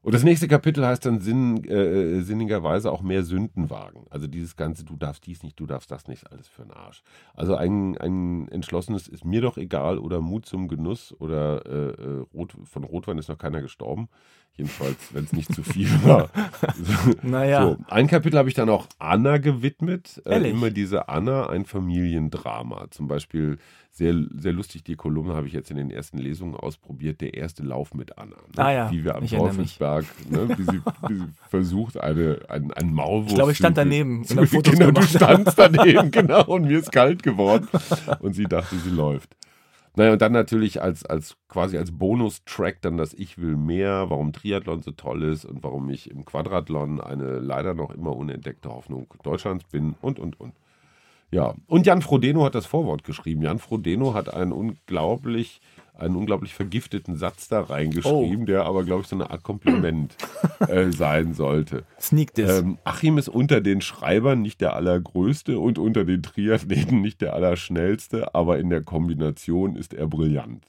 Und das nächste Kapitel heißt dann sinn, äh, sinnigerweise auch mehr Sünden wagen. Also dieses ganze, du darfst dies nicht, du darfst das nicht, alles für den Arsch. Also ein, ein entschlossenes ist mir doch egal oder Mut zum Genuss oder äh, äh, Rot, von Rotwein ist noch keiner gestorben. Jedenfalls, wenn es nicht zu viel war.
Naja.
So, ein Kapitel habe ich dann auch Anna gewidmet. Äh, immer diese Anna, ein Familiendrama. Zum Beispiel sehr, sehr lustig, die Kolumne habe ich jetzt in den ersten Lesungen ausprobiert. Der erste Lauf mit Anna. Ne?
Ah ja,
Wie wir am. Teufelsberg, ne? wie, sie, wie sie versucht, eine, ein, ein Maulwurf.
Ich glaube, ich stand daneben und
genau, du standst daneben, genau, und mir ist kalt geworden. Und sie dachte, sie läuft. Naja, und dann natürlich als, als quasi als Bonustrack dann das Ich will mehr, warum Triathlon so toll ist und warum ich im Quadrathlon eine leider noch immer unentdeckte Hoffnung Deutschlands bin und, und, und. Ja, und Jan Frodeno hat das Vorwort geschrieben. Jan Frodeno hat einen unglaublich, einen unglaublich vergifteten Satz da reingeschrieben, der aber, glaube ich, so eine Art Kompliment äh, sein sollte.
Sneak Diss.
Ähm, Achim ist unter den Schreibern nicht der allergrößte und unter den Triathleten nicht der allerschnellste, aber in der Kombination ist er brillant.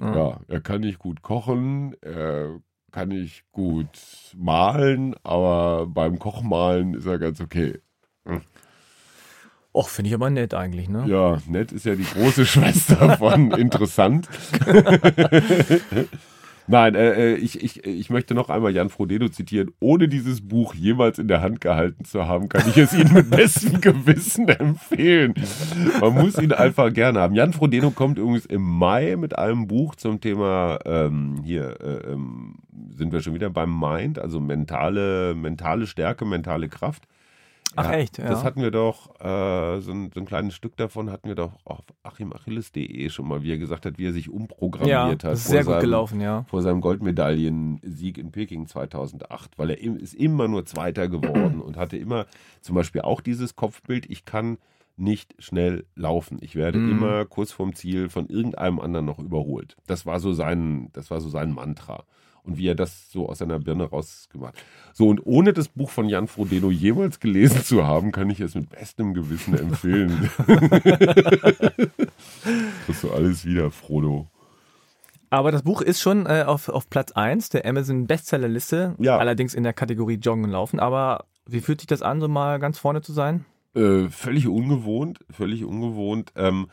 Ja, er kann nicht gut kochen, er kann nicht gut malen, aber beim Kochmalen ist er ganz okay.
Och, finde ich aber nett eigentlich, ne?
Ja, nett ist ja die große Schwester von interessant. Nein, äh, äh, ich, ich, ich möchte noch einmal Jan Frodeno zitieren. Ohne dieses Buch jemals in der Hand gehalten zu haben, kann ich es Ihnen mit bestem Gewissen empfehlen. Man muss ihn einfach gerne haben. Jan Frodeno kommt übrigens im Mai mit einem Buch zum Thema, ähm, hier äh, ähm, sind wir schon wieder beim Mind, also mentale, mentale Stärke, mentale Kraft.
Ach
Ja,
echt, ja.
Das hatten wir doch, äh, so, ein, so ein kleines Stück davon hatten wir doch auf achimachilles.de schon mal, wie er gesagt hat, wie er sich
ja,
umprogrammiert hat.
das ist
vor
sehr gut
seinem-
gelaufen, ja.
Vor seinem Goldmedaillensieg in Peking 2008, weil er im, ist immer nur Zweiter geworden und hatte immer zum Beispiel auch dieses Kopfbild, ich kann nicht schnell laufen. Ich werde
Mhm.
immer kurz vorm Ziel von irgendeinem anderen noch überholt. Das war so sein, das war so sein Mantra. Und wie er das so aus seiner Birne rausgemacht. So, und ohne das Buch von Jan Frodeno jemals gelesen zu haben, kann ich es mit bestem Gewissen empfehlen. Kriegst du alles wieder, Frodo.
Aber das Buch ist schon äh, auf, auf Platz 1 der Amazon Bestsellerliste,
Ja.
allerdings in der Kategorie Joggen und Laufen. Aber wie fühlt sich das an, so mal ganz vorne zu sein?
Äh, völlig ungewohnt, völlig ungewohnt. Ähm,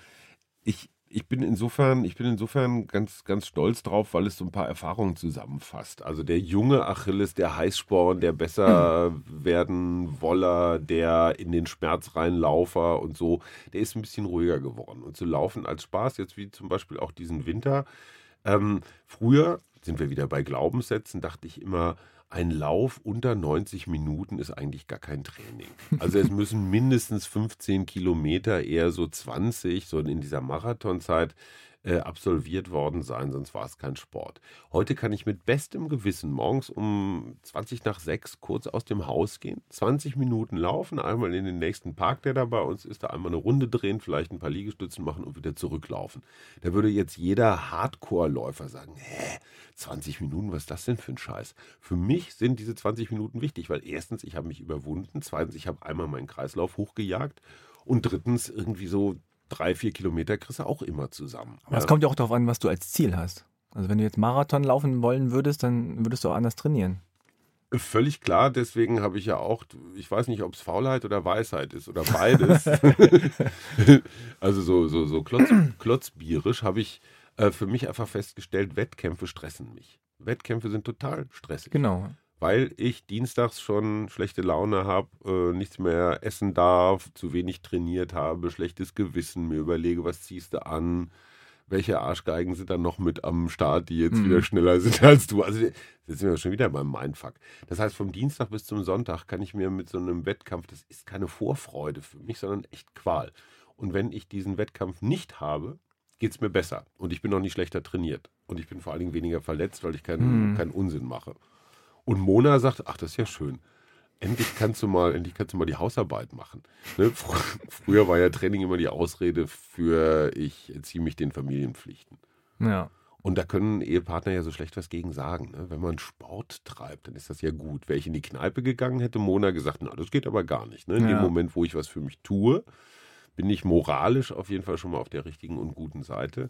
ich, ich bin insofern, ich bin insofern ganz, ganz stolz drauf, weil es so ein paar Erfahrungen zusammenfasst. Also der junge Achilles, der Heißsporn, der besser werden Woller, der in den Schmerz reinlaufer und so, der ist ein bisschen ruhiger geworden. Und zu laufen als Spaß, jetzt wie zum Beispiel auch diesen Winter. Ähm, früher sind wir wieder bei Glaubenssätzen, dachte ich immer, ein Lauf unter 90 Minuten ist eigentlich gar kein Training. Also es müssen mindestens 15 Kilometer, eher so 20, so in dieser Marathonzeit äh, absolviert worden sein, sonst war es kein Sport. Heute kann ich mit bestem Gewissen morgens um 20 nach 6 kurz aus dem Haus gehen, 20 Minuten laufen, einmal in den nächsten Park, der da bei uns ist, da einmal eine Runde drehen, vielleicht ein paar Liegestützen machen und wieder zurücklaufen. Da würde jetzt jeder Hardcore-Läufer sagen, hä, 20 Minuten, was ist das denn für ein Scheiß? Für mich sind diese 20 Minuten wichtig, weil erstens, ich habe mich überwunden, zweitens, ich habe einmal meinen Kreislauf hochgejagt und drittens, irgendwie so drei, vier Kilometer kriegst du auch immer zusammen.
Aber es kommt ja auch darauf an, was du als Ziel hast. Also wenn du jetzt Marathon laufen wollen würdest, dann würdest du auch anders trainieren.
Völlig klar, deswegen habe ich ja auch, ich weiß nicht, ob es Faulheit oder Weisheit ist oder beides. also so, so, so klotz, klotzbierisch habe ich äh, für mich einfach festgestellt, Wettkämpfe stressen mich. Wettkämpfe sind total stressig.
Genau.
Weil ich dienstags schon schlechte Laune habe, äh, nichts mehr essen darf, zu wenig trainiert habe, schlechtes Gewissen, mir überlege, was ziehst du an, welche Arschgeigen sind dann noch mit am Start, die jetzt
Mhm.
wieder schneller sind als du. Also jetzt sind wir schon wieder beim Mindfuck. Das heißt, vom Dienstag bis zum Sonntag kann ich mir mit so einem Wettkampf, das ist keine Vorfreude für mich, sondern echt Qual. Und wenn ich diesen Wettkampf nicht habe, geht es mir besser. Und ich bin noch nicht schlechter trainiert. Und ich bin vor allen Dingen weniger verletzt, weil ich keinen,
Mhm.
keinen Unsinn mache. Und Mona sagt, ach, das ist ja schön. Endlich kannst du mal, endlich kannst du mal die Hausarbeit machen. Ne? Fr Früher war ja Training immer die Ausrede für ich ziehe mich den Familienpflichten.
Ja.
Und da können Ehepartner ja so schlecht was gegen sagen. Ne? Wenn man Sport treibt, dann ist das ja gut. Wäre ich in die Kneipe gegangen, hätte Mona gesagt, na, das geht aber gar nicht. Ne? In
Ja.
dem Moment, wo ich was für mich tue, bin ich moralisch auf jeden Fall schon mal auf der richtigen und guten Seite.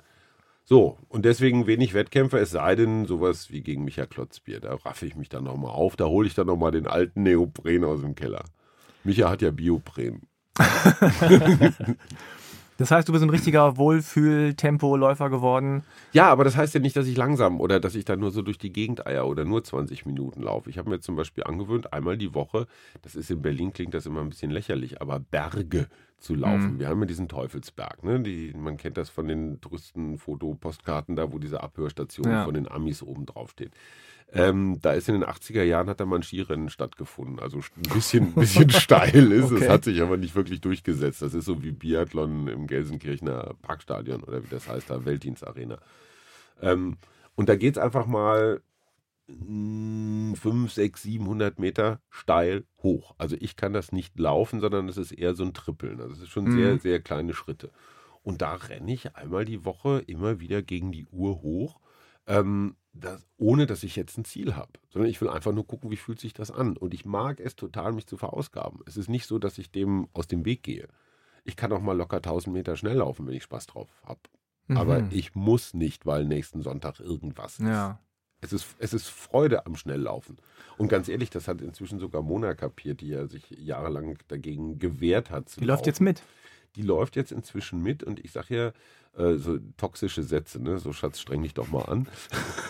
So, und deswegen wenig Wettkämpfe, es sei denn sowas wie gegen Micha Klotzbier. Da raffe ich mich dann nochmal auf, da hole ich dann nochmal den alten Neopren aus dem Keller. Micha hat ja Biopren.
Das heißt, du bist ein richtiger Wohlfühl-Tempo-Läufer geworden.
Ja, aber das heißt ja nicht, dass ich langsam oder dass ich dann nur so durch die Gegend eier oder nur 20 Minuten laufe. Ich habe mir zum Beispiel angewöhnt, einmal die Woche, das ist in Berlin, klingt das immer ein bisschen lächerlich, aber Berge zu laufen. Mhm. Wir haben ja diesen Teufelsberg, ne? Die, man kennt das von den Touristenfotopostkarten da, wo diese Abhörstation ja. von den Amis oben drauf steht. Ähm, da ist in den 80er Jahren hat da mal ein Skirennen stattgefunden. Also ein bisschen, bisschen steil ist okay. es, hat sich aber nicht wirklich durchgesetzt. Das ist so wie Biathlon im Gelsenkirchener Parkstadion oder wie das heißt, da Weltdienstarena. Ähm, und da geht es einfach mal 5, 6, 700 Meter steil hoch. Also ich kann das nicht laufen, sondern es ist eher so ein Trippeln. Also es ist schon mhm. sehr, sehr kleine Schritte. Und da renne ich einmal die Woche immer wieder gegen die Uhr hoch, ähm, das, ohne dass ich jetzt ein Ziel habe. Sondern ich will einfach nur gucken, wie fühlt sich das an. Und ich mag es total, mich zu verausgaben. Es ist nicht so, dass ich dem aus dem Weg gehe. Ich kann auch mal locker 1000 Meter schnell laufen, wenn ich Spaß drauf habe. Mhm. Aber ich muss nicht, weil nächsten Sonntag irgendwas ist.
Ja.
Es ist, es ist Freude am Schnelllaufen. Und ganz ehrlich, das hat inzwischen sogar Mona kapiert, die ja sich jahrelang dagegen gewehrt hat.
die läuft jetzt mit.
Die läuft jetzt inzwischen mit und ich sage ja, äh, so toxische Sätze, ne? So Schatz, streng dich doch mal an.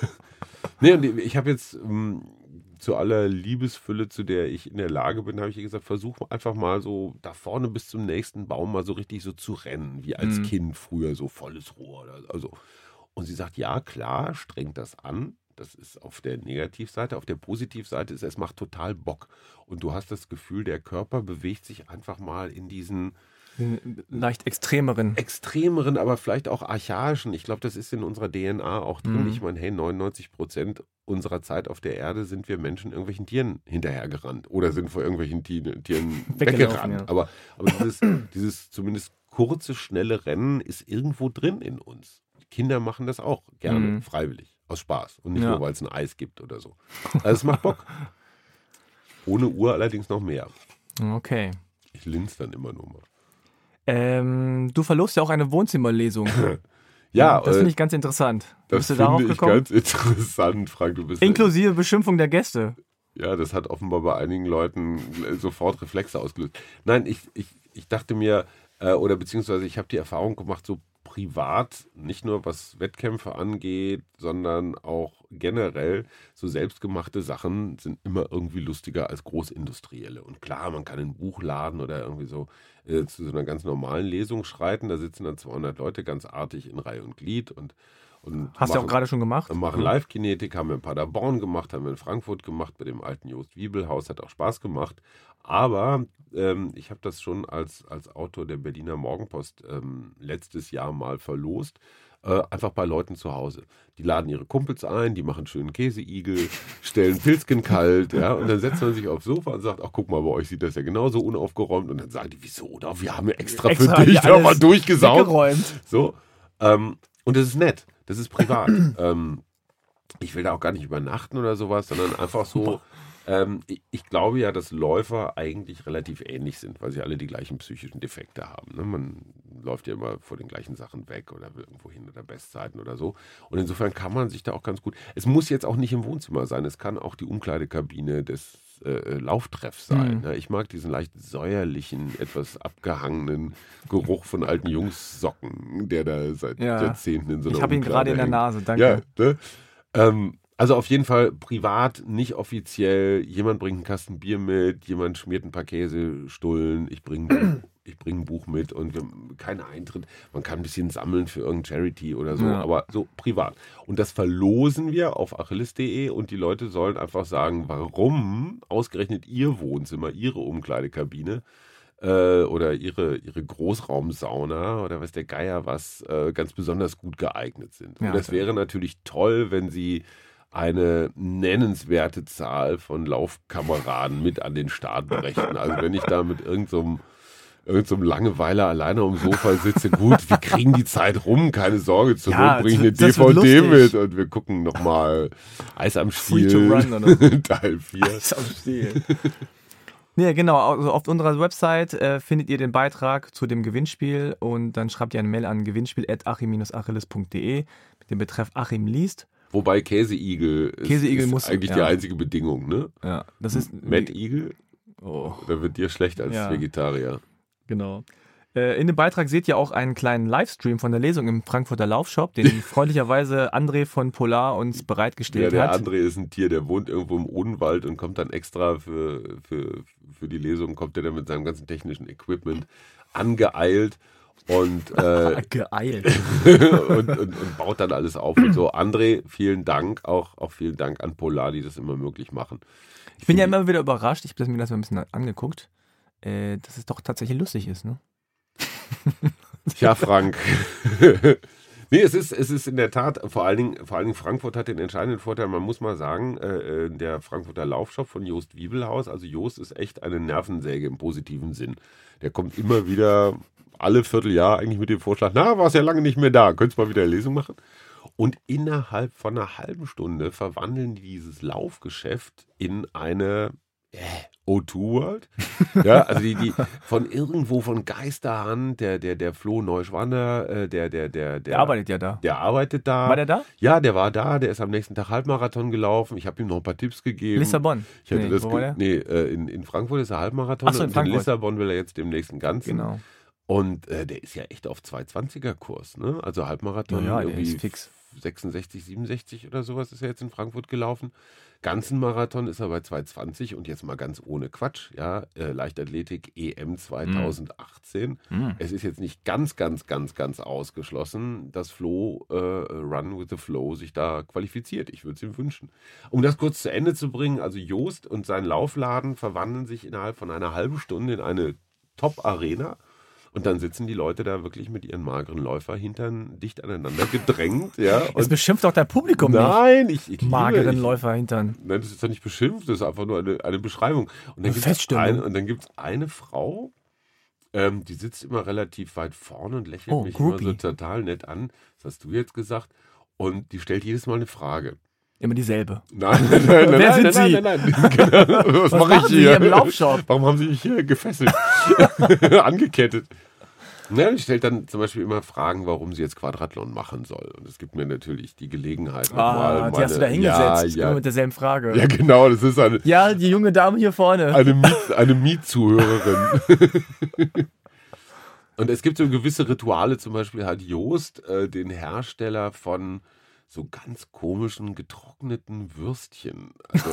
nee, und ich habe jetzt ähm, zu aller Liebesfülle, zu der ich in der Lage bin, habe ich ihr gesagt, versuch einfach mal so da vorne bis zum nächsten Baum mal so richtig so zu rennen, wie als mhm. Kind früher, so volles Rohr. Also. Und sie sagt, ja, klar, strengt das an. Das ist auf der Negativseite. Auf der Positivseite ist, es macht total Bock. Und du hast das Gefühl, der Körper bewegt sich einfach mal in diesen
leicht extremeren.
Extremeren, aber vielleicht auch archaischen. Ich glaube, das ist in unserer DNA auch drin. Mhm. Ich meine, hey, 99 Prozent unserer Zeit auf der Erde sind wir Menschen irgendwelchen Tieren hinterhergerannt oder sind vor irgendwelchen Tieren, Tieren weggerannt. Ja. Aber, aber dieses, dieses zumindest kurze, schnelle Rennen ist irgendwo drin in uns. Kinder machen das auch gerne, mhm. freiwillig. Aus Spaß und nicht ja. nur, weil es ein Eis gibt oder so. Also es macht Bock. Ohne Uhr allerdings noch mehr.
Okay.
Ich linz dann immer nur mal.
Ähm, du verlorst ja auch eine Wohnzimmerlesung.
ja,
das finde ich ganz interessant.
Das finde ich gekommen? ganz interessant, Frank. Du bist
Inklusive Beschimpfung der Gäste.
Ja, das hat offenbar bei einigen Leuten sofort Reflexe ausgelöst. Nein, ich, ich, ich dachte mir, äh, oder beziehungsweise ich habe die Erfahrung gemacht, so privat, nicht nur was Wettkämpfe angeht, sondern auch generell, so selbstgemachte Sachen sind immer irgendwie lustiger als großindustrielle. Und klar, man kann in ein Buch laden oder irgendwie so äh, zu so einer ganz normalen Lesung schreiten. Da sitzen dann 200 Leute ganz artig in Reihe und Glied und und
Hast du auch gerade schon gemacht?
Machen mhm. Live-Kinetik, haben wir in Paderborn gemacht, haben wir in Frankfurt gemacht, bei dem alten Jost Wiebelhaus, hat auch Spaß gemacht. Aber ähm, ich habe das schon als, als Autor der Berliner Morgenpost ähm, letztes Jahr mal verlost. Äh, einfach bei Leuten zu Hause. Die laden ihre Kumpels ein, die machen schönen Käseigel, stellen Pilzken kalt, ja, und dann setzt man sich aufs Sofa und sagt, ach guck mal, bei euch sieht das ja genauso unaufgeräumt. Und dann sagen die, wieso? Oder wir haben ja extra, extra für dich da mal durchgesaugt. So. Ähm, und das ist nett. Das ist privat. ähm, ich will da auch gar nicht übernachten oder sowas, sondern einfach so. Ähm, ich, ich, glaube ja, dass Läufer eigentlich relativ ähnlich sind, weil sie alle die gleichen psychischen Defekte haben. Ne? Man läuft ja immer vor den gleichen Sachen weg oder will irgendwo hin oder Bestzeiten oder so. Und insofern kann man sich da auch ganz gut. Es muss jetzt auch nicht im Wohnzimmer sein, es kann auch die Umkleidekabine des äh, Lauftreff sein. Mhm. Ne? Ich mag diesen leicht säuerlichen, etwas abgehangenen Geruch von alten Jungssocken, der da seit ja. Jahrzehnten in so einer
Ich habe ihn gerade in der Nase, danke.
Ja, ne? ähm, also auf jeden Fall privat, nicht offiziell. Jemand bringt einen Kasten Bier mit, jemand schmiert ein paar Käsestullen, ich bringe ich bring ein Buch mit und wir, kein Eintritt. Man kann ein bisschen sammeln für irgendein Charity oder so, ja. aber so privat. Und das verlosen wir auf achilles.de und die Leute sollen einfach sagen, warum ausgerechnet ihr Wohnzimmer, ihre Umkleidekabine äh, oder ihre, ihre Großraumsauna oder weiß der Geier was äh, ganz besonders gut geeignet sind. Ja, und das wäre natürlich toll, wenn sie eine nennenswerte Zahl von Laufkameraden mit an den Start brächten. Also wenn ich da mit irgendeinem so irgendeinem so Langeweiler alleine am Sofa sitze, gut, wir kriegen die Zeit rum, keine Sorge, zur ja, Not bringe ich eine DVD mit und wir gucken nochmal Eis am Stiel, Teil 4. Eis am Stiel.
Ja, genau. Also auf unserer Website äh, findet ihr den Beitrag zu dem Gewinnspiel und dann schreibt ihr eine Mail an gewinnspiel.achim-achilles.de mit dem Betreff Achim liest.
Wobei Käseigel ist, Käseigel ist muss, eigentlich ja. die einzige Bedingung, ne?
Ja, das ist.
Matt Igel? Oh. Da wird dir schlecht als ja. Vegetarier.
Genau. Äh, in dem Beitrag seht ihr auch einen kleinen Livestream von der Lesung im Frankfurter Laufshop, den freundlicherweise André von Polar uns bereitgestellt hat.
Ja, der André ist ein Tier, der wohnt irgendwo im Odenwald und kommt dann extra für, für, für die Lesung, kommt er dann mit seinem ganzen technischen Equipment angeeilt und, äh,
Geeilt.
und, und, und baut dann alles auf und so. André, vielen Dank, auch, auch vielen Dank an Polar, die das immer möglich machen.
Ich bin ja immer wieder überrascht, ich habe mir das mal ein bisschen angeguckt, äh, dass es doch tatsächlich lustig ist, ne?
Tja, Frank. nee, es ist, es ist in der Tat, vor allen, Dingen, vor allen Dingen Frankfurt hat den entscheidenden Vorteil, man muss mal sagen, äh, äh, der Frankfurter Laufshop von Jost Wiebelhaus, also Jost ist echt eine Nervensäge im positiven Sinn. Der kommt immer wieder alle Vierteljahr eigentlich mit dem Vorschlag, na, war es ja lange nicht mehr da, könntest mal wieder eine Lesung machen? Und innerhalb von einer halben Stunde verwandeln die dieses Laufgeschäft in eine äh, O2 World. Ja, also die, die von irgendwo von Geisterhand, der, der, der Flo Neuschwander, äh, der, der, der, der,
Der arbeitet ja da.
der arbeitet da.
War der da?
Ja, der war da, der ist am nächsten Tag Halbmarathon gelaufen. Ich habe ihm noch ein paar Tipps gegeben.
Lissabon.
Ich hatte
Nee,
das
wo?
Nee, äh, in, in Frankfurt ist er Halbmarathon
so, in
und in
Frankfurt.
Lissabon will er jetzt demnächst einen ganzen.
Genau.
Und äh, der ist ja echt auf 220er Kurs, ne? Also Halbmarathon
Ja, ja, der
irgendwie
ist fix.
66, 67 oder sowas ist er jetzt in Frankfurt gelaufen. Ganzen Marathon ist er bei 220 und jetzt mal ganz ohne Quatsch, ja, äh, Leichtathletik EM 2018.
Hm.
Es ist jetzt nicht ganz, ganz, ganz, ganz ausgeschlossen, dass Flo äh, Run with the Flow sich da qualifiziert. Ich würde es ihm wünschen. Um das kurz zu Ende zu bringen, also Joost und sein Laufladen verwandeln sich innerhalb von einer halben Stunde in eine Top-Arena. Und dann sitzen die Leute da wirklich mit ihren mageren Läuferhintern dicht aneinander gedrängt. ja,
Es
und
beschimpft doch dein Publikum nicht.
Nein, ich, ich
Mageren
ich,
Läufer hintern.
Nein, das ist doch nicht beschimpft, das ist einfach nur eine, eine Beschreibung. Und dann gibt es
Feststellung.
eine, und dann gibt's eine Frau, ähm, die sitzt immer relativ weit vorne und lächelt
Oh,
mich immer so
Groupie.
total nett an. Das hast du jetzt gesagt. Und die stellt jedes Mal eine Frage.
Immer dieselbe.
Nein, nein, nein, nein,
Wer
nein,
sind
nein,
Sie?
nein, nein, Genau. Was, mache ich hier?
hier?
Warum haben Sie mich hier gefesselt? Angekettet. Ja, die stellt dann zum Beispiel immer Fragen, warum sie jetzt Quadrathlon machen soll. Und es gibt mir natürlich die Gelegenheit.
Ah, die hast du da
meine-
hingesetzt.
Ja,
Immer
ja,
mit derselben Frage.
ja, genau. Das ist eine,
Ja, die junge Dame hier vorne.
eine, Miet, eine Mietzuhörerin. Und es gibt so gewisse Rituale, zum Beispiel hat Joost äh, den Hersteller von so ganz komischen getrockneten Würstchen. Also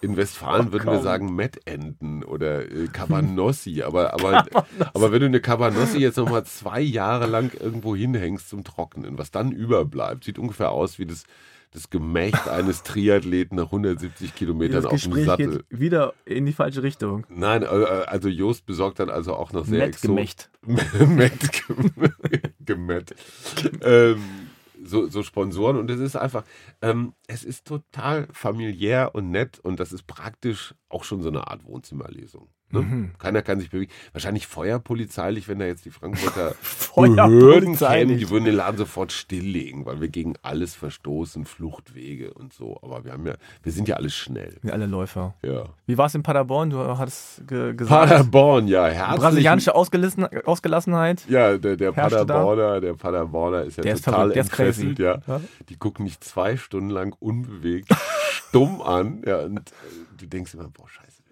in Westfalen würden wir sagen Mettenten oder äh, Cabanossi. Aber, aber, aber wenn du eine Cabanossi jetzt nochmal zwei Jahre lang irgendwo hinhängst zum Trocknen, was dann überbleibt, sieht ungefähr aus wie das, das Gemächt eines Triathleten nach 170 Kilometern
Dieses
auf dem Sattel.
geht wieder in die falsche Richtung.
Nein, äh, also Joost besorgt dann also auch noch sehr exo-
Mettgemächt.
Mett gemett. ähm, so, so Sponsoren und es ist einfach, ähm, es ist total familiär und nett und das ist praktisch auch schon so eine Art Wohnzimmerlesung. Ne?
Mhm.
Keiner kann sich bewegen. Wahrscheinlich feuerpolizeilich, wenn da jetzt die Frankfurter Behörden kämen, die würden den Laden sofort stilllegen, weil wir gegen alles verstoßen, Fluchtwege und so. Aber wir haben ja, wir sind ja alles schnell.
Wie alle Läufer.
Ja.
Wie war es in Paderborn? Du hattest ge gesagt.
Paderborn, ja, herzlich.
Brasilianische Ausgelassen Ausgelassenheit.
Ja, der, der? Paderborner, der Paderborner ist ja
Der
total
verrückt, der ist
entfesselt, ja.
Ja.
Die gucken mich zwei Stunden lang unbewegt, stumm an, ja, und äh, du denkst immer, boah, scheiße.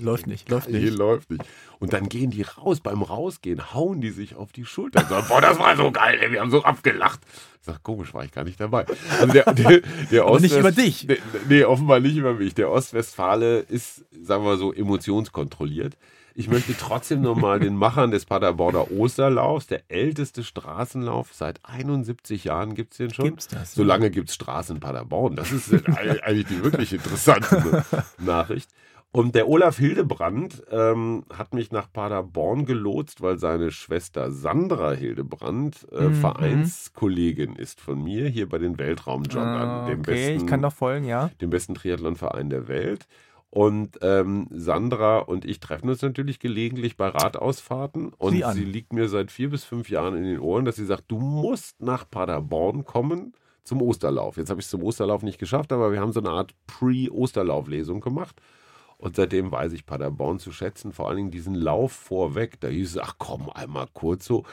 Läuft nicht, läuft nicht.
läuft nicht. Und dann gehen die raus, beim Rausgehen hauen die sich auf die Schulter. und Sagen, boah, das war so geil, ey, wir haben so abgelacht. Ich sag, komisch, war ich gar nicht dabei. Also der, der, der
Aber nicht über dich.
Nee, nee, offenbar nicht über mich. Der Ostwestfale ist, sagen wir so, emotionskontrolliert. Ich möchte trotzdem nochmal den Machern des Paderborner Osterlaufs, der älteste Straßenlauf, seit 71 Jahren gibt es den schon.
Gibt's das,
So
ja.
lange gibt es Straßen in Paderborn. Das ist eigentlich die wirklich interessante Nachricht. Und der Olaf Hildebrand ähm, hat mich nach Paderborn gelotst, weil seine Schwester Sandra Hildebrand äh,
Mhm.
Vereinskollegin ist von mir hier bei den Weltraumjoggern,
Ah,
dem,
okay,
besten,
ich kann doch folgen, ja.
dem besten Triathlonverein der Welt. Und ähm, Sandra und ich treffen uns natürlich gelegentlich bei Radausfahrten. Und
Sieh an.
sie liegt mir seit vier bis fünf Jahren in den Ohren, dass sie sagt, du musst nach Paderborn kommen zum Osterlauf. Jetzt habe ich es zum Osterlauf nicht geschafft, aber wir haben so eine Art Pre-Osterlauf-Lesung gemacht. Und seitdem weiß ich Paderborn zu schätzen, vor allen Dingen diesen Lauf vorweg. Da hieß es, ach komm, einmal kurz so,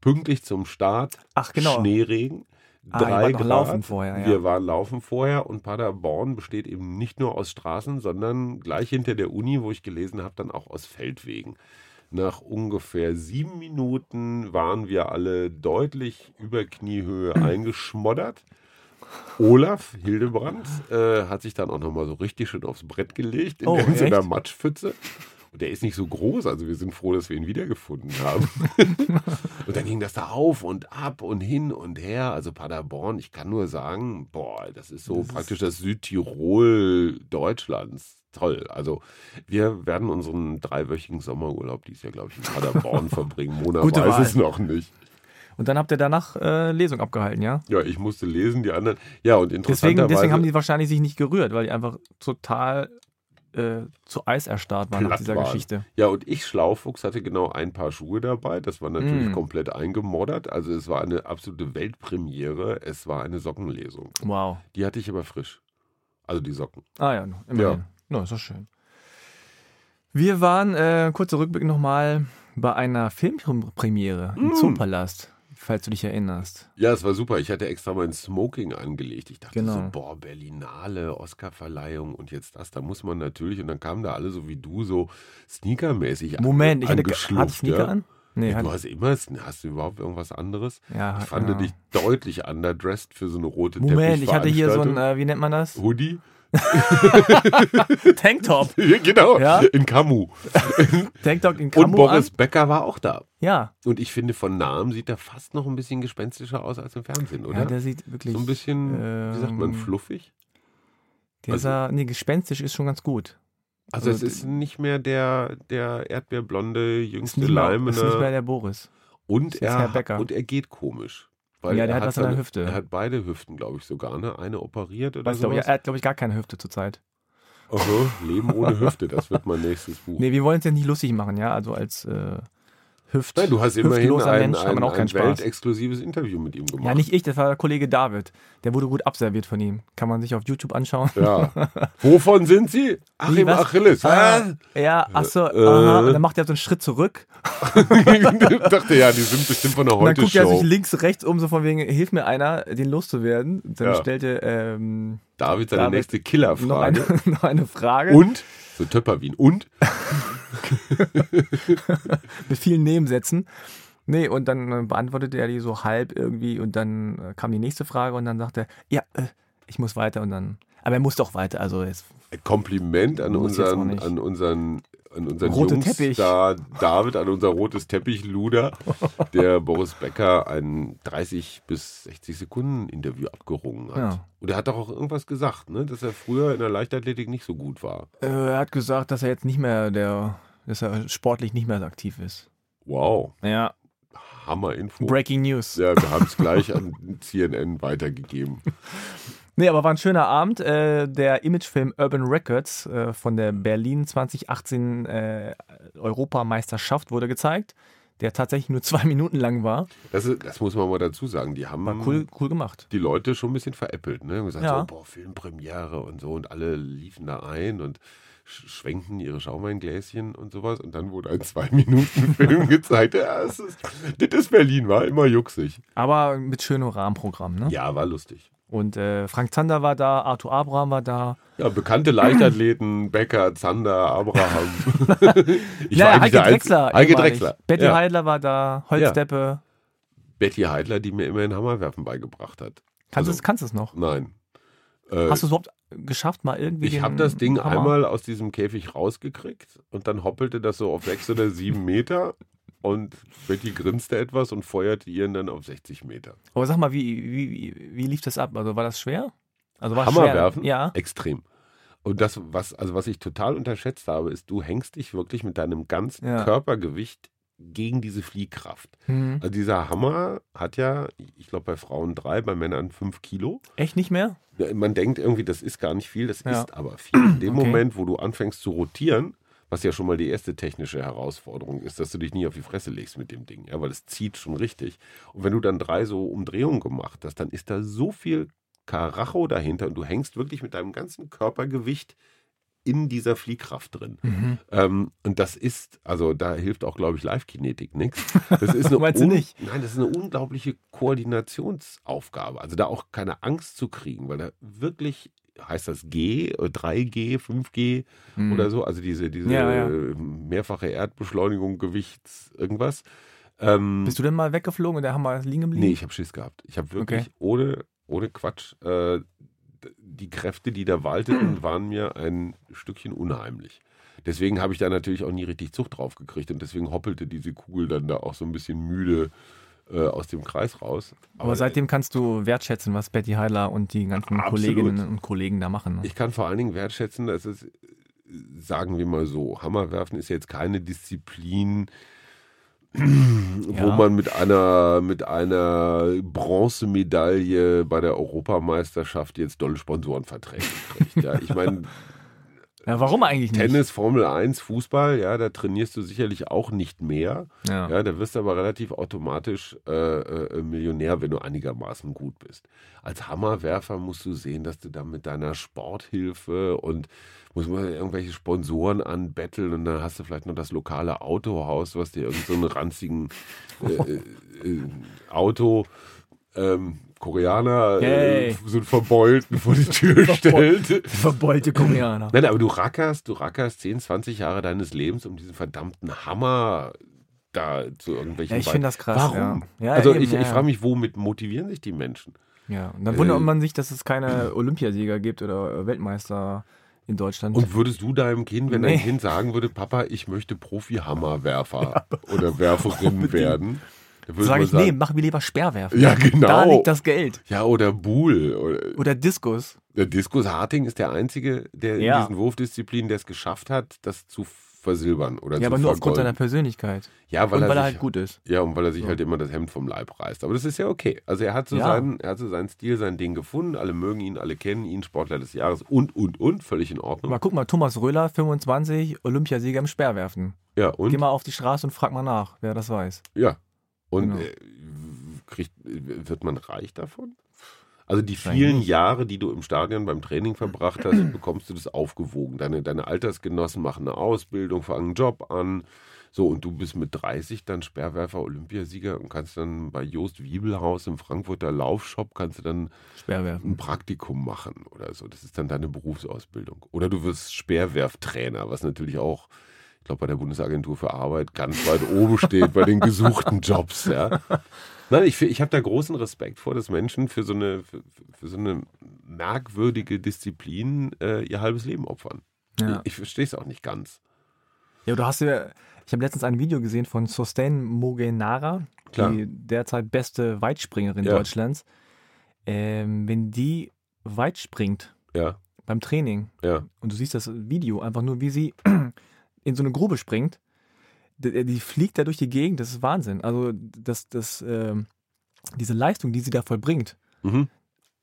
pünktlich zum Start,
Ach, genau.
Schneeregen,
Ah,
drei
noch
Grad.
laufen vorher, ja.
Wir waren laufen vorher und Paderborn besteht eben nicht nur aus Straßen, sondern gleich hinter der Uni, wo ich gelesen habe, dann auch aus Feldwegen. Nach ungefähr sieben Minuten waren wir alle deutlich über Kniehöhe eingeschmoddert. Olaf Hildebrand äh, hat sich dann auch nochmal so richtig schön aufs Brett gelegt in
Oh,
irgendeiner
echt?
Matschpfütze. Und der ist nicht so groß, also wir sind froh, dass wir ihn wiedergefunden haben. und dann ging das da auf und ab und hin und her. Also Paderborn, ich kann nur sagen, boah, das ist so
Das ist-
praktisch das Südtirol Deutschlands. Toll. Also wir werden unseren dreiwöchigen Sommerurlaub dieses Jahr, glaube ich, in Paderborn verbringen. Mona
Gute
weiß es noch nicht.
Und dann habt ihr danach äh, Lesung abgehalten, ja?
Ja, ich musste lesen, die anderen. Ja, und
Deswegen,
interessanterweise.
deswegen haben die wahrscheinlich sich nicht gerührt, weil die einfach total äh, zu Eis erstarrt waren nach dieser
waren.
Geschichte.
Ja, und ich, Schlaufuchs, hatte genau ein paar Schuhe dabei. Das war natürlich
Mm.
komplett eingemoddert. Also es war eine absolute Weltpremiere. Es war eine Sockenlesung.
Wow.
Die hatte ich aber frisch. Also die Socken.
Ah ja, immerhin. Ja. ist doch schön. Wir waren, äh, kurzer Rückblick nochmal, bei einer Filmpremiere im
Mm.
Zoopalast, falls du dich erinnerst.
Ja, es war super. Ich hatte extra mein Smoking angelegt. Ich dachte
Genau.
so, boah, Berlinale, Oscarverleihung und jetzt das. Da muss man natürlich. Und dann kamen da alle so wie du, so sneakermäßig
Moment, ich hatte, hatte ich Sneaker
ja.
an? Nee,
du hast immer, hast du überhaupt irgendwas anderes?
ja,
Ich fand
ja.
dich deutlich underdressed für so eine rote
Moment, ich hatte hier so ein, äh, wie nennt man das?
Hoodie?
Tanktop.
Genau,
Ja?
in Camu.
Tanktop in
Und
Camo
Boris
an.
Becker war auch da.
Ja,
Und ich finde, von Namen sieht er fast noch ein bisschen gespenstischer aus als im Fernsehen, oder?
ja, der sieht wirklich,
so ein bisschen, wie sagt man,
ähm,
fluffig?
der
also-
sah, nee, gespenstisch ist schon ganz gut.
Also,
also
es ist nicht mehr der, der erdbeerblonde, jüngste
nicht, mehr, ist nicht mehr
Leimene.
der Boris.
Und er, und er geht komisch. Weil
Ja, der
er
hat was an der
seine-
Hüfte.
Er hat beide Hüften, glaube ich, sogar. Ne? Eine operiert oder sowas.
er hat, glaube ich, gar keine Hüfte zurzeit.
Aha, Leben ohne Hüfte, das wird mein nächstes Buch.
Nee, wir wollen es ja nicht lustig machen, ja, also als äh, Hüft.
Nein, du hast immerhin ein,
Mensch
ein,
auch
ein weltexklusives Interview mit ihm gemacht.
Ja, nicht ich, das war der Kollege David. Der wurde gut abserviert von ihm. Kann man sich auf YouTube anschauen.
Ja. Wovon sind Sie? Achim
was?
Achilles.
Ah, ja, achso,
Äh,
aha.
äh.
Und dann macht er so einen Schritt zurück.
ich dachte ja, die sind bestimmt von der
Und dann guckt er sich links, rechts um, so von wegen, hilf mir einer, den loszuwerden. Dann
Ja.
stellte ähm,
David, seine
David,
nächste
noch,
Killerfrage.
eine, noch eine Frage
Und? So Töpperwien. Und?
mit vielen Nebensätzen. Nee, und dann äh, beantwortete er die so halb irgendwie und dann äh, kam die nächste Frage und dann sagte er, ja, äh, ich muss weiter und dann, aber er muss doch weiter, also jetzt,
Kompliment an unseren, an unseren, an unseren
Rote
Jungs
Teppich.
da, David, an unser rotes Teppich-Luder, der Boris Becker ein 30 bis 60 Sekunden Interview abgerungen hat.
Ja.
Und er hat doch auch irgendwas gesagt, ne? dass er früher in der Leichtathletik nicht so gut war.
äh, er hat gesagt, dass er jetzt nicht mehr der, dass er sportlich nicht mehr so aktiv ist.
Wow,
Ja,
Hammer-Info.
Breaking News.
Ja, wir haben es gleich an CNN weitergegeben.
Nee, aber war ein schöner Abend. Äh, der Imagefilm Urban Records äh, von der Berlin 2018 äh, Europameisterschaft wurde gezeigt, der tatsächlich nur zwei Minuten lang war.
Das, ist, das muss man mal dazu sagen. Die haben
War cool, cool gemacht.
die Leute schon ein bisschen veräppelt. Ne? Haben gesagt,
Ja.
so, boah, Filmpremiere und so. Und alle liefen da ein und schwenkten ihre Schaumweingläschen und sowas. Und dann wurde ein Zwei-Minuten-Film gezeigt. Ja, das ist, das ist Berlin, war immer juxig.
Aber mit schönem Rahmenprogramm. Ne?
Ja, war lustig.
Und äh, Frank Zander war da, Arthur Abraham war da.
Ja, bekannte Leichtathleten, Becker, Zander, Abraham. ich
naja,
eigentlich
Heike Drechsler.
Heike. Drechsler.
Betty
ja.
Heidler war da, Holzdeppe.
Betty Heidler, die mir immerhin Hammerwerfen beigebracht hat.
Kannst du
Also-
es kannst du es noch?
Nein. Äh,
Hast du es überhaupt geschafft, mal irgendwie
Ich habe das Ding
Hammer?
einmal aus diesem Käfig rausgekriegt und dann hoppelte das so auf sechs oder sieben Meter und Betty grinste etwas und feuerte ihren dann auf 60 Meter.
Aber sag mal, wie, wie, wie, lief das ab? Also war das schwer? Also war
Hammer
schwer?
werfen?
Ja.
Extrem. Und das, was, also was ich total unterschätzt habe, ist, du hängst dich wirklich mit deinem ganzen
Ja.
Körpergewicht gegen diese Fliehkraft.
Hm.
Also dieser Hammer hat ja, ich glaube bei Frauen drei, bei Männern fünf Kilo.
Echt nicht mehr?
Man denkt irgendwie, das ist gar nicht viel, das
Ja.
ist aber viel. In dem
Okay.
Moment, wo du anfängst zu rotieren, was ja schon mal die erste technische Herausforderung ist, dass du dich nie auf die Fresse legst mit dem Ding, ja, weil es zieht schon richtig. Und wenn du dann drei so Umdrehungen gemacht hast, dann ist da so viel Karacho dahinter und du hängst wirklich mit deinem ganzen Körpergewicht in dieser Fliehkraft drin.
Mhm.
Ähm, und das ist, also da hilft auch, glaube ich, Live-Kinetik nichts. Das ist eine
Meinst du nicht?
Nein, das ist eine unglaubliche Koordinationsaufgabe. Also da auch keine Angst zu kriegen, weil da wirklich heißt das G, äh, 3G, 5G
Hm.
oder so, also diese, diese
Ja, ja.
äh, mehrfache Erdbeschleunigung, Gewichts, irgendwas. Ähm,
Bist du denn mal weggeflogen und der Hammer liegen geblieben?
nee, ich habe Schiss gehabt. Ich habe wirklich
Okay.
ohne, ohne Quatsch, äh, die Kräfte, die da walteten, waren mir ein Stückchen unheimlich. Deswegen habe ich da natürlich auch nie richtig Zucht drauf gekriegt und deswegen hoppelte diese Kugel dann da auch so ein bisschen müde äh, aus dem Kreis raus.
Aber, seitdem kannst du wertschätzen, was Betty Heiler und die ganzen
Absolut.
Kolleginnen und Kollegen da machen. Ne?
Ich kann vor allen Dingen wertschätzen, dass es, sagen wir mal so, Hammerwerfen ist jetzt keine Disziplin, wo
Ja.
man mit einer, mit einer Bronzemedaille bei der Europameisterschaft jetzt dolle Sponsorenverträge kriegt. Ja, ich meine,
Ja, warum eigentlich nicht?
Tennis, Formel 1, Fußball, ja, da trainierst du sicherlich auch nicht mehr.
Ja.
Ja, da wirst du aber relativ automatisch äh, äh, Millionär, wenn du einigermaßen gut bist. Als Hammerwerfer musst du sehen, dass du da mit deiner Sporthilfe und muss man irgendwelche Sponsoren anbetteln und dann hast du vielleicht noch das lokale Autohaus, was dir irgend so einen ranzigen äh, äh, äh, Auto ähm, Koreaner äh,
Yay.
so einen Verbeulten vor die Tür stellt.
Verbeulte Koreaner.
Nein, aber du rackerst, du rackerst 10, 20 Jahre deines Lebens, um diesen verdammten Hammer da zu irgendwelchen
Ja, ich finde das krass.
Warum?
Ja. Ja,
also
eben,
ich, ich frage mich, womit motivieren sich die Menschen?
Ja, und dann wundert
Äh,
man sich, dass es keine Olympiasieger gibt oder Weltmeister in Deutschland.
Und würdest du deinem Kind, wenn dein
Nee.
Kind sagen würde, Papa, ich möchte Profi-Hammerwerfer oder Werferin werden, dann würde
sage ich,
sagen,
nee, mach mir lieber Speerwerfen.
Ja, genau.
Da liegt das Geld.
ja, oder Buhl. Oder,
Oder Diskus.
der Diskus Harting ist der Einzige, der
Ja.
in diesen Wurfdisziplinen, der es geschafft hat, das zu versilbern oder
Ja,
zu
aber nur aufgrund seiner. Persönlichkeit.
Ja, weil,
und
er,
weil er
sich,
halt gut ist.
Ja, und weil er sich
So.
halt immer das Hemd vom Leib reißt. Aber das ist ja okay. Also er hat so,
Ja.
seinen, er hat so seinen Stil, sein Ding gefunden. Alle mögen ihn, alle kennen ihn, Sportler des Jahres und, und, und. Völlig in Ordnung.
Aber guck mal, Thomas Röhler, 25, Olympiasieger im Speerwerfen.
Ja, und?
Geh mal auf die Straße und frag mal nach, wer das weiß.
Ja. Und
Genau.
äh, kriegt, wird man reich davon? Also die vielen. Jahre, die du im Stadion beim Training verbracht hast, bekommst du das aufgewogen. Deine, deine Altersgenossen machen eine Ausbildung, fangen einen Job an. So, und du bist mit 30 dann Sperrwerfer Olympiasieger und kannst dann bei Jost Wiebelhaus im Frankfurter Laufshop kannst du dann ein Praktikum machen oder so. Das ist dann deine Berufsausbildung. Oder du wirst Speerwerftrainer, was natürlich auch, ich glaube, bei der Bundesagentur für Arbeit ganz weit oben steht bei den gesuchten Jobs. Ja. Nein, ich, ich habe da großen Respekt vor, dass Menschen für so eine, für, für so eine merkwürdige Disziplin äh, ihr halbes Leben opfern.
Ja.
Ich, ich verstehe es auch nicht ganz.
Ja, du hast ja, ich habe letztens ein Video gesehen von Sustain Mogenara,
Klar.
die derzeit beste Weitspringerin
Ja.
Deutschlands. Ähm, wenn die weit springt
Ja,
beim Training
ja.
und du siehst das Video einfach nur, wie sie in so eine Grube springt, die, die fliegt da durch die Gegend, das ist Wahnsinn. Also das, das, ähm, diese Leistung, die sie da vollbringt,
Mhm.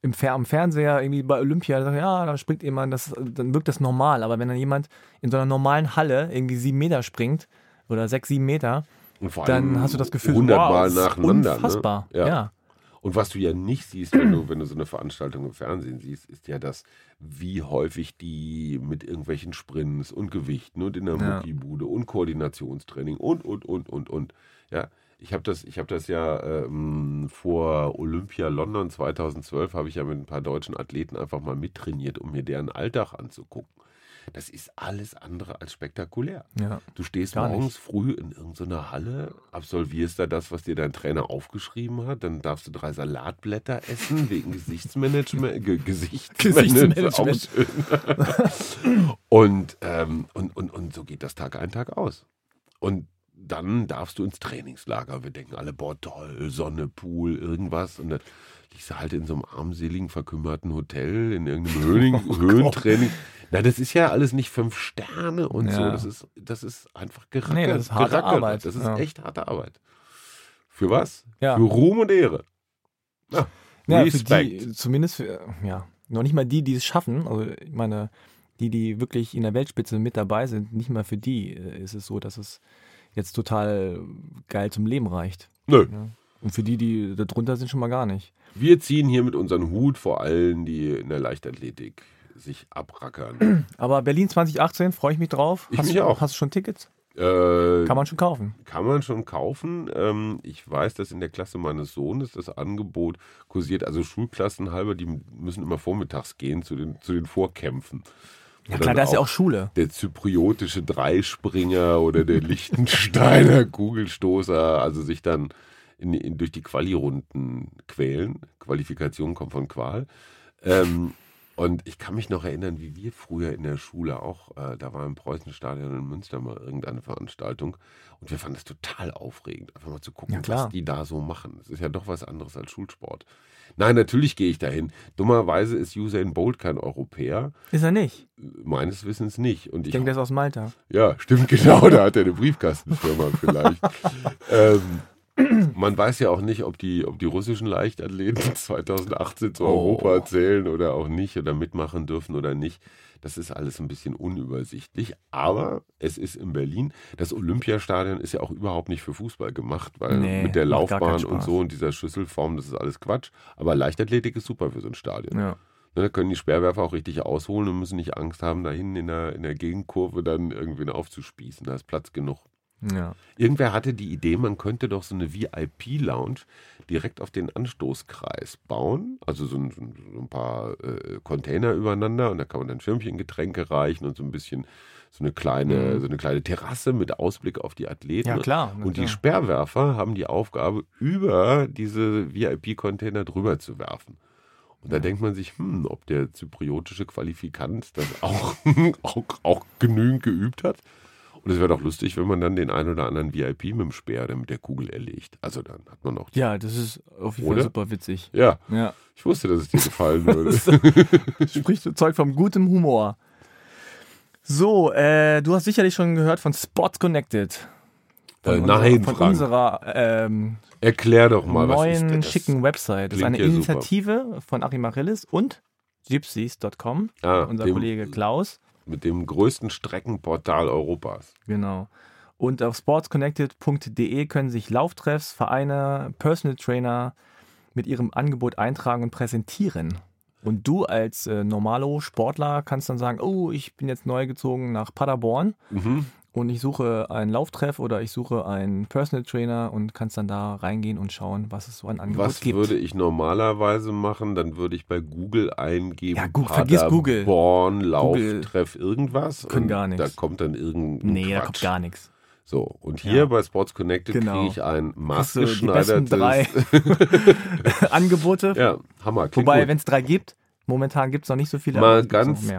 im Fer am Fernseher, irgendwie bei Olympia, sagt, ja, da springt jemand, das, dann wirkt das normal. Aber wenn dann jemand in so einer normalen Halle irgendwie sieben Meter springt oder sechs, sieben Meter, dann hast du das Gefühl,
100
wow,
Mal nacheinander.
Unfassbar.
Ne?
Ja.
Ja. Und was du ja nicht siehst, wenn du, wenn du so eine Veranstaltung im Fernsehen siehst, ist ja das, wie häufig die mit irgendwelchen Sprints und Gewichten und in der
Ja.
Muckibude und Koordinationstraining und, und, und, und, und. Ja, ich habe das, ich hab das ja ähm, vor Olympia London 2012, habe ich ja mit ein paar deutschen Athleten einfach mal mittrainiert, um mir deren Alltag anzugucken. Das ist alles andere als spektakulär.
ja.
Du stehst morgens früh in irgendeiner Halle, absolvierst da das, was dir dein Trainer aufgeschrieben hat, dann darfst du drei Salatblätter essen wegen Gesichtsmanagement. Ge Gesichtsmanagement. Auch
Gesichtsmanagement.
und, ähm, und, und, und so geht das Tag ein, Tag aus. Und dann darfst du ins Trainingslager. Wir denken alle, boah, toll, Sonne, Pool, irgendwas. Und dann liegst du halt in so einem armseligen, verkümmerten Hotel, in irgendeinem Höhlen
Oh
Höhentraining. Na, das ist ja alles nicht fünf Sterne und so.
Ja.
Das ist, das ist einfach gerackert.
Nee, das ist harte
gerackert.
Arbeit.
Das ist
Ja.
echt harte Arbeit. Für was?
Ja.
Für Ruhm und Ehre. Ja,
Ja, für
Respekt.
die, zumindest für, ja, noch nicht mal die, die es schaffen, also ich meine, die, die wirklich in der Weltspitze mit dabei sind, nicht mal für die äh, ist es so, dass es jetzt total geil zum Leben reicht.
Nö.
Ja. Und für die, die da drunter sind, schon mal gar nicht.
Wir ziehen hier mit unseren Hut vor allen, die in der Leichtathletik sich abrackern.
Aber Berlin 2018, freue ich mich drauf.
Ich
hast,
mich
du-
auch.
Hast du schon Tickets?
äh,
Kann man schon kaufen.
Kann man schon kaufen. Ähm, ich weiß, dass in der Klasse meines Sohnes das Angebot kursiert. Also Schulklassen halber, die müssen immer vormittags gehen zu den, zu den Vorkämpfen.
Ja klar, da ist ja auch Schule.
der zypriotische Dreispringer oder der Liechtensteiner Kugelstoßer, also sich dann in, in, durch die Quali-Runden quälen. Qualifikation kommt von Qual. Ähm, Und ich kann mich noch erinnern, wie wir früher in der Schule auch, äh, da war im Preußenstadion in Münster mal irgendeine Veranstaltung und wir fanden es total aufregend, einfach mal zu gucken,
Ja,
was die da so machen. Das ist ja doch was anderes als Schulsport. Nein, natürlich gehe ich dahin. Dummerweise ist Usain Bolt kein Europäer,
Ist er nicht?
meines Wissens nicht. Und
Ich
ich,
denke, der ist aus Malta.
ja, stimmt genau, da hat er eine Briefkastenfirma vielleicht. ähm, man weiß ja auch nicht, ob die, ob die russischen Leichtathleten 2018 zu
Oh.
Europa zählen oder auch nicht oder mitmachen dürfen oder nicht. Das ist alles ein bisschen unübersichtlich. Aber es ist in Berlin. Das Olympiastadion ist ja auch überhaupt nicht für Fußball gemacht, weil
Nee,
mit der Laufbahn und so und dieser Schüsselform, das ist alles Quatsch. Aber Leichtathletik ist super für so ein Stadion.
Ja.
Ne, Da können die Speerwerfer auch richtig ausholen und müssen nicht Angst haben, da hinten in der, in der Gegenkurve dann irgendwen aufzuspießen. Da ist Platz genug.
Ja.
Irgendwer hatte die Idee, man könnte doch so eine VIP-Lounge direkt auf den Anstoßkreis bauen. Also so ein, so ein- paar äh, Container übereinander und da kann man dann Schirmchen, Getränke reichen und so ein bisschen so eine kleine,
Mhm.
so eine kleine Terrasse mit Ausblick auf die Athleten.
Ja, klar.
Und die
klar.
Sperrwerfer haben die Aufgabe, über diese VIP-Container drüber zu werfen. Und da
Ja.
denkt man sich, hm, ob der zypriotische Qualifikant das auch, auch, auch genügend geübt hat. Und es wäre doch lustig, wenn man dann den einen oder anderen VIP mit dem Speer oder mit der Kugel erlegt. Also dann hat man noch.
Ja, das ist auf jeden? Fall super witzig.
Ja,
Ja.
ich wusste, dass es dir gefallen würde.
Spricht Zeug vom gutem Humor. So, äh, du hast sicherlich schon gehört von Sports Connected. Von
Äh,
unserer,
nein,
von
Frank.
unserer ähm,
Erklär doch mal,
neuen
das?
schicken Website. Das ist eine
ja super.
Initiative von Achim Achilles und gypsies.com,
Ah,
unser Kollege Klaus.
Mit dem größten Streckenportal Europas.
Genau. Und auf sportsconnected.de können sich Lauftreffs, Vereine, Personal Trainer mit ihrem Angebot eintragen und präsentieren. Und du als äh, normalo Sportler kannst dann sagen, oh, ich bin jetzt neu gezogen nach Paderborn
Mhm.
Und ich suche einen Lauftreff oder ich suche einen Personal Trainer und kannst dann da reingehen und schauen, was es so an Angebot
Was
gibt.
würde ich normalerweise machen? Dann würde ich bei Google eingeben,
Ja, Google- vergiss Google. Google
Lauftreff, irgendwas.
können gar nichts.
Da kommt dann irgendein
nee, da
Quatsch.
kommt gar nichts.
So, und hier
Ja.
bei Sports Connected
Genau.
kriege ich ein maßgeschneidertes...
Angebote.
ja, Hammer. klingt
Wobei, wenn es drei gibt, momentan gibt es noch nicht so viele.
Mal ganz-.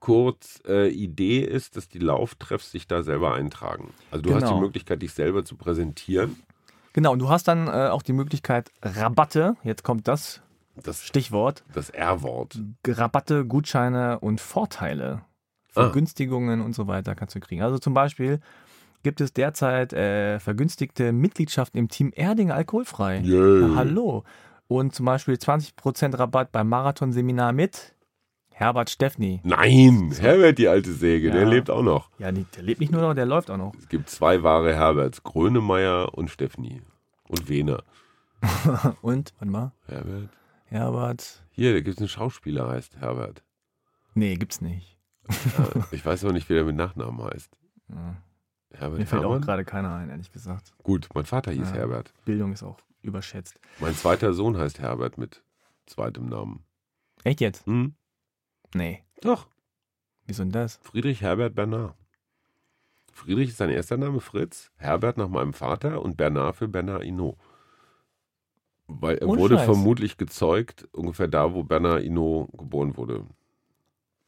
Kurz äh, Idee ist, dass die Lauftreffs sich da selber eintragen. Also du hast
Genau.
die Möglichkeit, dich selber zu präsentieren.
Genau, und du hast dann äh, auch die Möglichkeit, Rabatte, jetzt kommt das
Das,
Stichwort,
das R-Wort.
Rabatte, Gutscheine und Vorteile,
Ah.
Vergünstigungen und so weiter kannst du kriegen. Also zum Beispiel gibt es derzeit äh, vergünstigte Mitgliedschaften im Team Erding alkoholfrei.
Yay.
Ja, hallo. Und zum Beispiel 20% Rabatt beim Marathonseminar mit Herbert Steffni.
Nein, Herbert, die alte Säge,
Ja.
der lebt auch noch.
Ja, der lebt nicht nur noch, der läuft auch noch.
Es gibt zwei wahre Herberts, Grönemeyer und Steffni. Und Wehner.
Und, warte mal,
Herbert?
Herbert.
Hier, da gibt es einen Schauspieler, heißt Herbert.
Nee, gibt's nicht.
Äh, ich weiß aber nicht, wie der mit Nachnamen heißt.
Ja.
Herbert
Mir fällt auch
Hermann?
gerade keiner ein, ehrlich gesagt.
Gut, mein Vater hieß
Ja.
Herbert.
Bildung ist auch überschätzt.
Mein zweiter Sohn heißt Herbert mit zweitem Namen.
Echt jetzt?
Hm?
Nee.
Doch,
Wieso denn das?
Friedrich Herbert Bernard. Friedrich ist sein erster Name, Fritz. Herbert nach meinem Vater und Bernard für Bernard Hinault. Weil er
Ohne
wurde vermutlich gezeugt, ungefähr da, wo Bernard Hinault geboren wurde.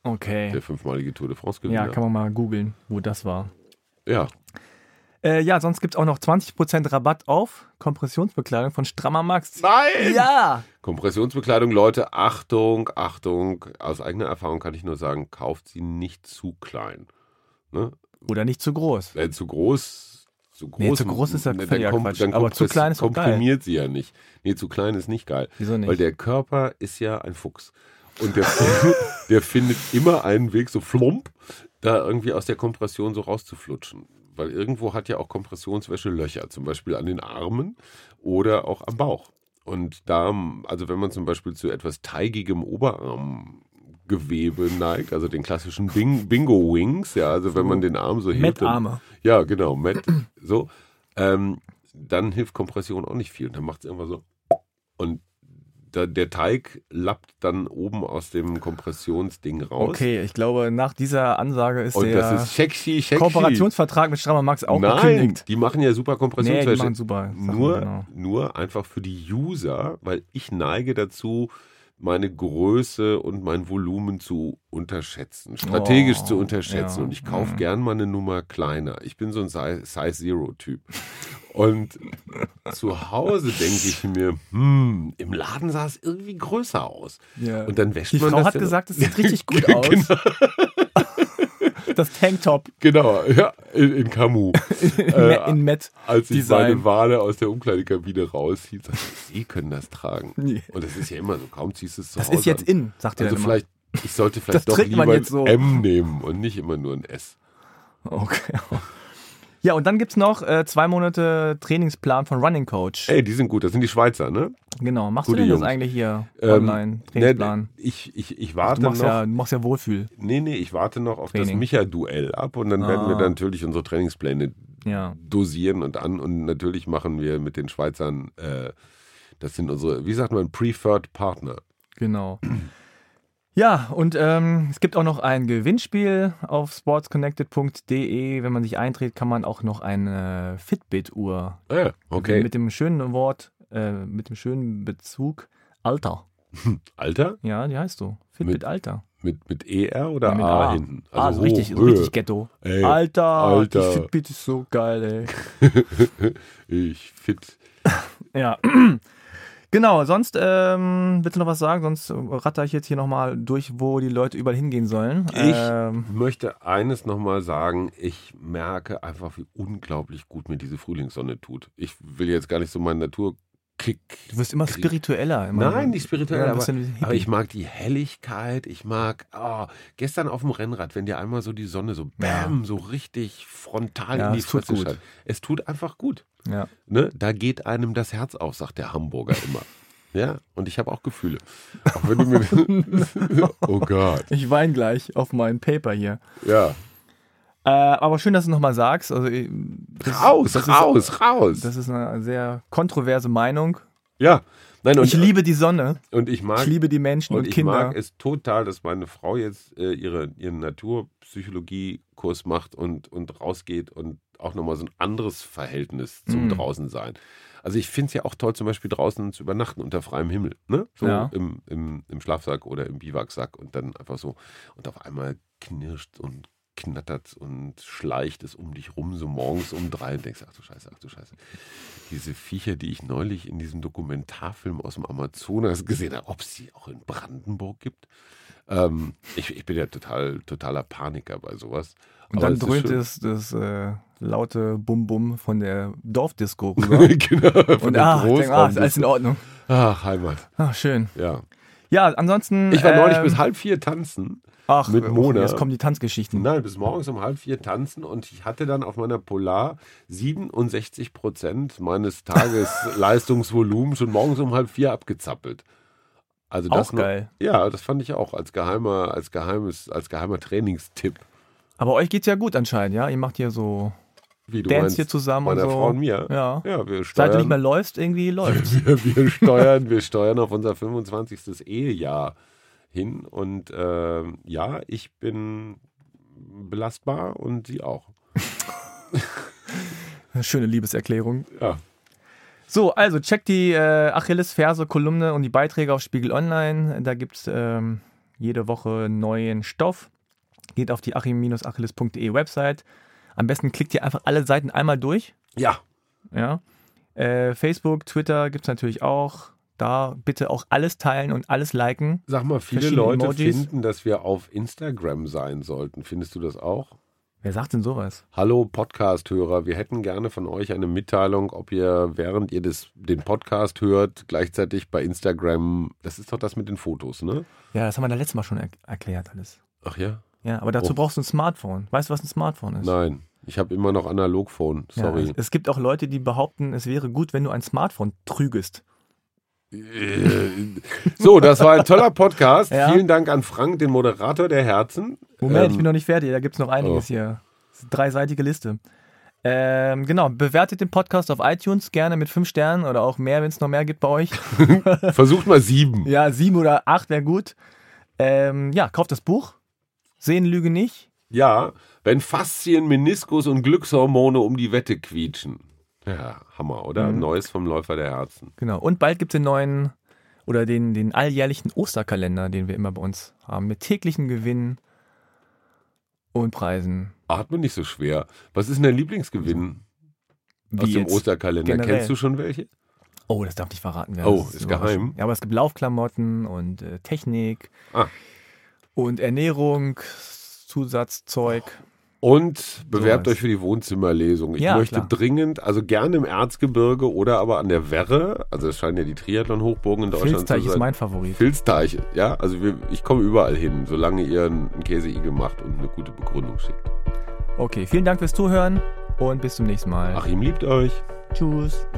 Okay.
Der fünfmalige Tour de France-Gewinner.
Ja, kann man mal googeln, wo das war.
Ja,
Äh, ja, sonst gibt es auch noch 20% Rabatt auf Kompressionsbekleidung von Strammer Max.
Nein!
Ja!
Kompressionsbekleidung, Leute, Achtung, Achtung. Aus eigener Erfahrung kann ich nur sagen, kauft sie nicht zu klein. Ne?
Oder nicht zu groß.
Äh, zu groß. Zu groß,
Nee, zu groß ist ja
ne, dann
Quatsch.
dann
Aber zu klein ist geil.
komprimiert sie ja nicht. Nee, zu klein ist nicht geil.
Wieso nicht?
Weil der Körper ist ja ein Fuchs. Und der, der findet immer einen Weg, so flump, da irgendwie aus der Kompression so rauszuflutschen. Weil irgendwo hat ja auch Kompressionswäsche Löcher, zum Beispiel an den Armen oder auch am Bauch. Und da, also wenn man zum Beispiel zu etwas teigigem Oberarmgewebe neigt, also den klassischen Bing, Bingo Wings, ja, also wenn man den Arm so hebt. dann-
Mettarme.
ja, genau, Matt, so. Ähm, dann hilft Kompression auch nicht viel. Dann macht es irgendwann so. Und da, der Teig lappt dann oben aus dem Kompressionsding raus.
Okay, ich glaube, nach dieser Ansage ist
Und
der
das ist sexy, sexy.
Kooperationsvertrag mit Strammer Max auch
Nein,
gekündigt.
die machen ja super
Nee, die
Kompressionswäsche.
machen super. Sachen,
nur,
genau.
nur einfach für die User, weil ich neige dazu, meine Größe und mein Volumen zu unterschätzen, strategisch
Oh,
zu unterschätzen.
ja.
Und ich kaufe
Mhm.
gern mal eine Nummer kleiner. Ich bin so ein Size, Size Zero Typ. Und zu Hause denke ich mir, hm, im Laden sah es irgendwie größer aus.
Ja.
Und dann wäscht
Die
man
Frau
das
hat
ja-
gesagt, es sieht richtig gut aus.
Genau.
Das Tanktop
Genau, ja, in, in Camus.
in,
Äh,
in Matt.
Als ich
Design.
meine Wale aus der Umkleidekabine raushielt, sagte ich, Sie können das tragen.
Nee.
Und das ist ja immer so, kaum ziehst du es zu
Das
Hause
ist jetzt
an.
in, sagt er
Also
dann
vielleicht, ich sollte vielleicht
Das
doch lieber
so.
ein M nehmen und nicht immer nur ein S.
Okay. Ja, und dann gibt es noch äh, zwei Monate Trainingsplan von Running Coach.
Ey, die sind gut, das sind die Schweizer, ne?
Genau. Machst
Gute
du denn das
Jungs.
eigentlich hier
Ähm,
online? Trainingsplan?
Ne, ich, ich, ich
du,
warte
machst
noch.
ja, du machst ja Wohlfühl.
Nee, nee, ich warte noch auf das
Training.
Micha-Duell ab und dann werden wir
Ah.
dann natürlich unsere Trainingspläne
Ja.
dosieren und an. Und natürlich machen wir mit den Schweizern, äh, das sind unsere, wie sagt man, Preferred Partner.
Genau. Ja, und ähm, es gibt auch noch ein Gewinnspiel auf sportsconnected.de. Wenn man sich einträgt, kann man auch noch eine Fitbit-Uhr
Ah, okay.
mit dem schönen Wort, äh, mit dem schönen Bezug Alter.
Alter?
Ja, die heißt so. Fitbit
Mit
Alter.
Mit, mit ER oder
Ja, mit
A,
A.
hinten?
ah, so
hoch,
richtig, so
Höhe.
richtig Ghetto.
Ey,
Alter,
Alter.
die Fitbit ist so geil, ey.
ich fit.
Ja. Genau, sonst ähm, willst du noch was sagen? Sonst ratter ich jetzt hier nochmal durch, wo die Leute überall hingehen sollen.
Ich
Ähm,
möchte eines nochmal sagen. Ich merke einfach, wie unglaublich gut mir diese Frühlingssonne tut. Ich will jetzt gar nicht so meinen Naturkick.
du wirst immer spiritueller. Immer.
Nein, nicht spirituell,
Ja, ein
aber, aber ich mag die Helligkeit. Ich mag, oh, gestern auf dem Rennrad, wenn dir einmal so die Sonne so bam, so richtig frontal
Ja,
in die
es tut
Fresse
gut.
scheint. Es tut einfach gut.
Ja.
Ne? Da geht einem das Herz auf, sagt der Hamburger immer. Ja, und ich habe auch Gefühle. Auch wenn du mir. oh Gott.
Ich weine gleich auf mein Paper hier.
Ja.
Äh, aber schön, dass du nochmal sagst. Also, das,
Raus,
das
raus,
Ist,
raus.
das ist eine sehr kontroverse Meinung.
ja. Nein, und
ich liebe die Sonne.
und ich mag
Ich liebe die Menschen und,
Und ich
Kinder.
mag es total, dass meine Frau jetzt äh, ihre, ihren Naturpsychologie-Kurs macht und, und rausgeht und auch nochmal so ein anderes Verhältnis zum
Mm.
Draußensein. Also ich finde es ja auch toll, zum Beispiel draußen zu übernachten unter freiem Himmel. Ne? So
Ja.
im, im, im Schlafsack oder im Biwaksack und dann einfach so. Und auf einmal knirscht und knattert und schleicht es um dich rum, so morgens um drei und denkst, ach du Scheiße, ach du Scheiße. Diese Viecher, die ich neulich in diesem Dokumentarfilm aus dem Amazonas gesehen habe, ob es die auch in Brandenburg gibt. Ähm, ich, ich bin ja total, totaler Paniker bei sowas.
und dann dröhnt es das äh, laute Bum-Bum von der Dorfdisco rüber.
genau, von
und
der
ah, denk, ah, ist alles in. Ordnung.
Ach, Heimat,
Ah, schön.
ja.
Ja, ansonsten.
Ich war neulich
ähm,
bis halb vier tanzen.
ach,
mit
äh,
Mona.
Jetzt kommen die Tanzgeschichten.
Nein, bis morgens um halb vier tanzen und ich hatte dann auf meiner Polar 67 Prozent meines Tagesleistungsvolumens schon morgens um halb vier abgezappelt. Also das
Auch
noch-
geil.
Ja, das fand ich auch als geheimer, als geheimes, als geheimer Trainingstipp.
Aber euch geht's ja gut anscheinend, ja? Ihr macht hier so
Wie du
Dance
meinst,
hier zusammen und
meiner
so.
Frau und mir.
Ja.
Ja, wir
Seit du
steuern,
nicht mehr läufst, irgendwie läuft's.
wir, wir steuern, wir steuern auf unser 25. Ehejahr hin und ähm, ja, ich bin belastbar und sie auch.
Schöne Liebeserklärung.
Ja.
So, also checkt die äh, Achilles-Ferse-Kolumne und die Beiträge auf Spiegel Online. Da gibt es ähm, jede Woche neuen Stoff. Geht auf die achim-achilles.de Website. Am besten klickt ihr einfach alle Seiten einmal durch.
Ja,
Ja. Äh, Facebook, Twitter gibt es natürlich auch. Da bitte auch alles teilen und alles liken.
Sag mal, viele Leute
Emojis.
finden, dass wir auf Instagram sein sollten. Findest du das auch?
Wer sagt denn sowas?
Hallo Podcast-Hörer, wir hätten gerne von euch eine Mitteilung, ob ihr, während ihr das, den Podcast hört, gleichzeitig bei Instagram, das ist doch das mit den Fotos, ne?
Ja, das haben wir da letztes Mal schon er erklärt alles.
Ach ja?
Ja, aber dazu
Oh.
brauchst du ein Smartphone. Weißt du, was ein Smartphone ist?
Nein, ich habe immer noch Analogphone,
Ja,
sorry.
es, es gibt auch Leute, die behaupten, es wäre gut, wenn du ein Smartphone trügest.
Äh, so, das war ein toller Podcast.
Ja.
Vielen Dank an Frank, den Moderator der Herzen.
Moment,
Ähm,
ich bin noch nicht fertig, da gibt es noch einiges
oh.
hier. Dreiseitige Liste. Ähm, genau, bewertet den Podcast auf iTunes gerne mit fünf Sternen oder auch mehr, wenn es noch mehr gibt bei euch.
Versucht mal sieben.
Ja, sieben oder acht wäre gut. Ähm, ja, kauft das Buch. Sehen Lüge nicht.
Ja, wenn Faszien, Meniskus und Glückshormone um die Wette quietschen. Ja, Hammer, oder?
Mhm.
Neues vom Läufer der Herzen.
Genau. Und bald gibt es den neuen Oder den, den alljährlichen Osterkalender, den wir immer bei uns haben, mit täglichen Gewinnen und Preisen.
Atme nicht so schwer. Was ist denn dein Lieblingsgewinn aus
Wie
dem
jetzt
Osterkalender?
generell?
Kennst du schon welche?
Oh, das darf nicht verraten werden.
Oh, ist
überraschend.
geheim.
Ja, aber es gibt Laufklamotten und äh, Technik
Ah.
Und Ernährung, Zusatzzeug.
Und bewerbt
Sowas.
euch für die Wohnzimmerlesung. Ich
Ja,
möchte
klar.
dringend, also gerne im Erzgebirge oder aber an der Werre, also es scheinen ja die Triathlon-Hochburgen in Deutschland
Filzteich
zu
ist
sein.
mein Favorit.
Filzteich, ja, also wir, ich komme überall hin, solange ihr einen Käseigel macht und eine gute Begründung schickt.
Okay, vielen Dank fürs Zuhören und bis zum nächsten Mal.
Achim liebt euch.
Tschüss.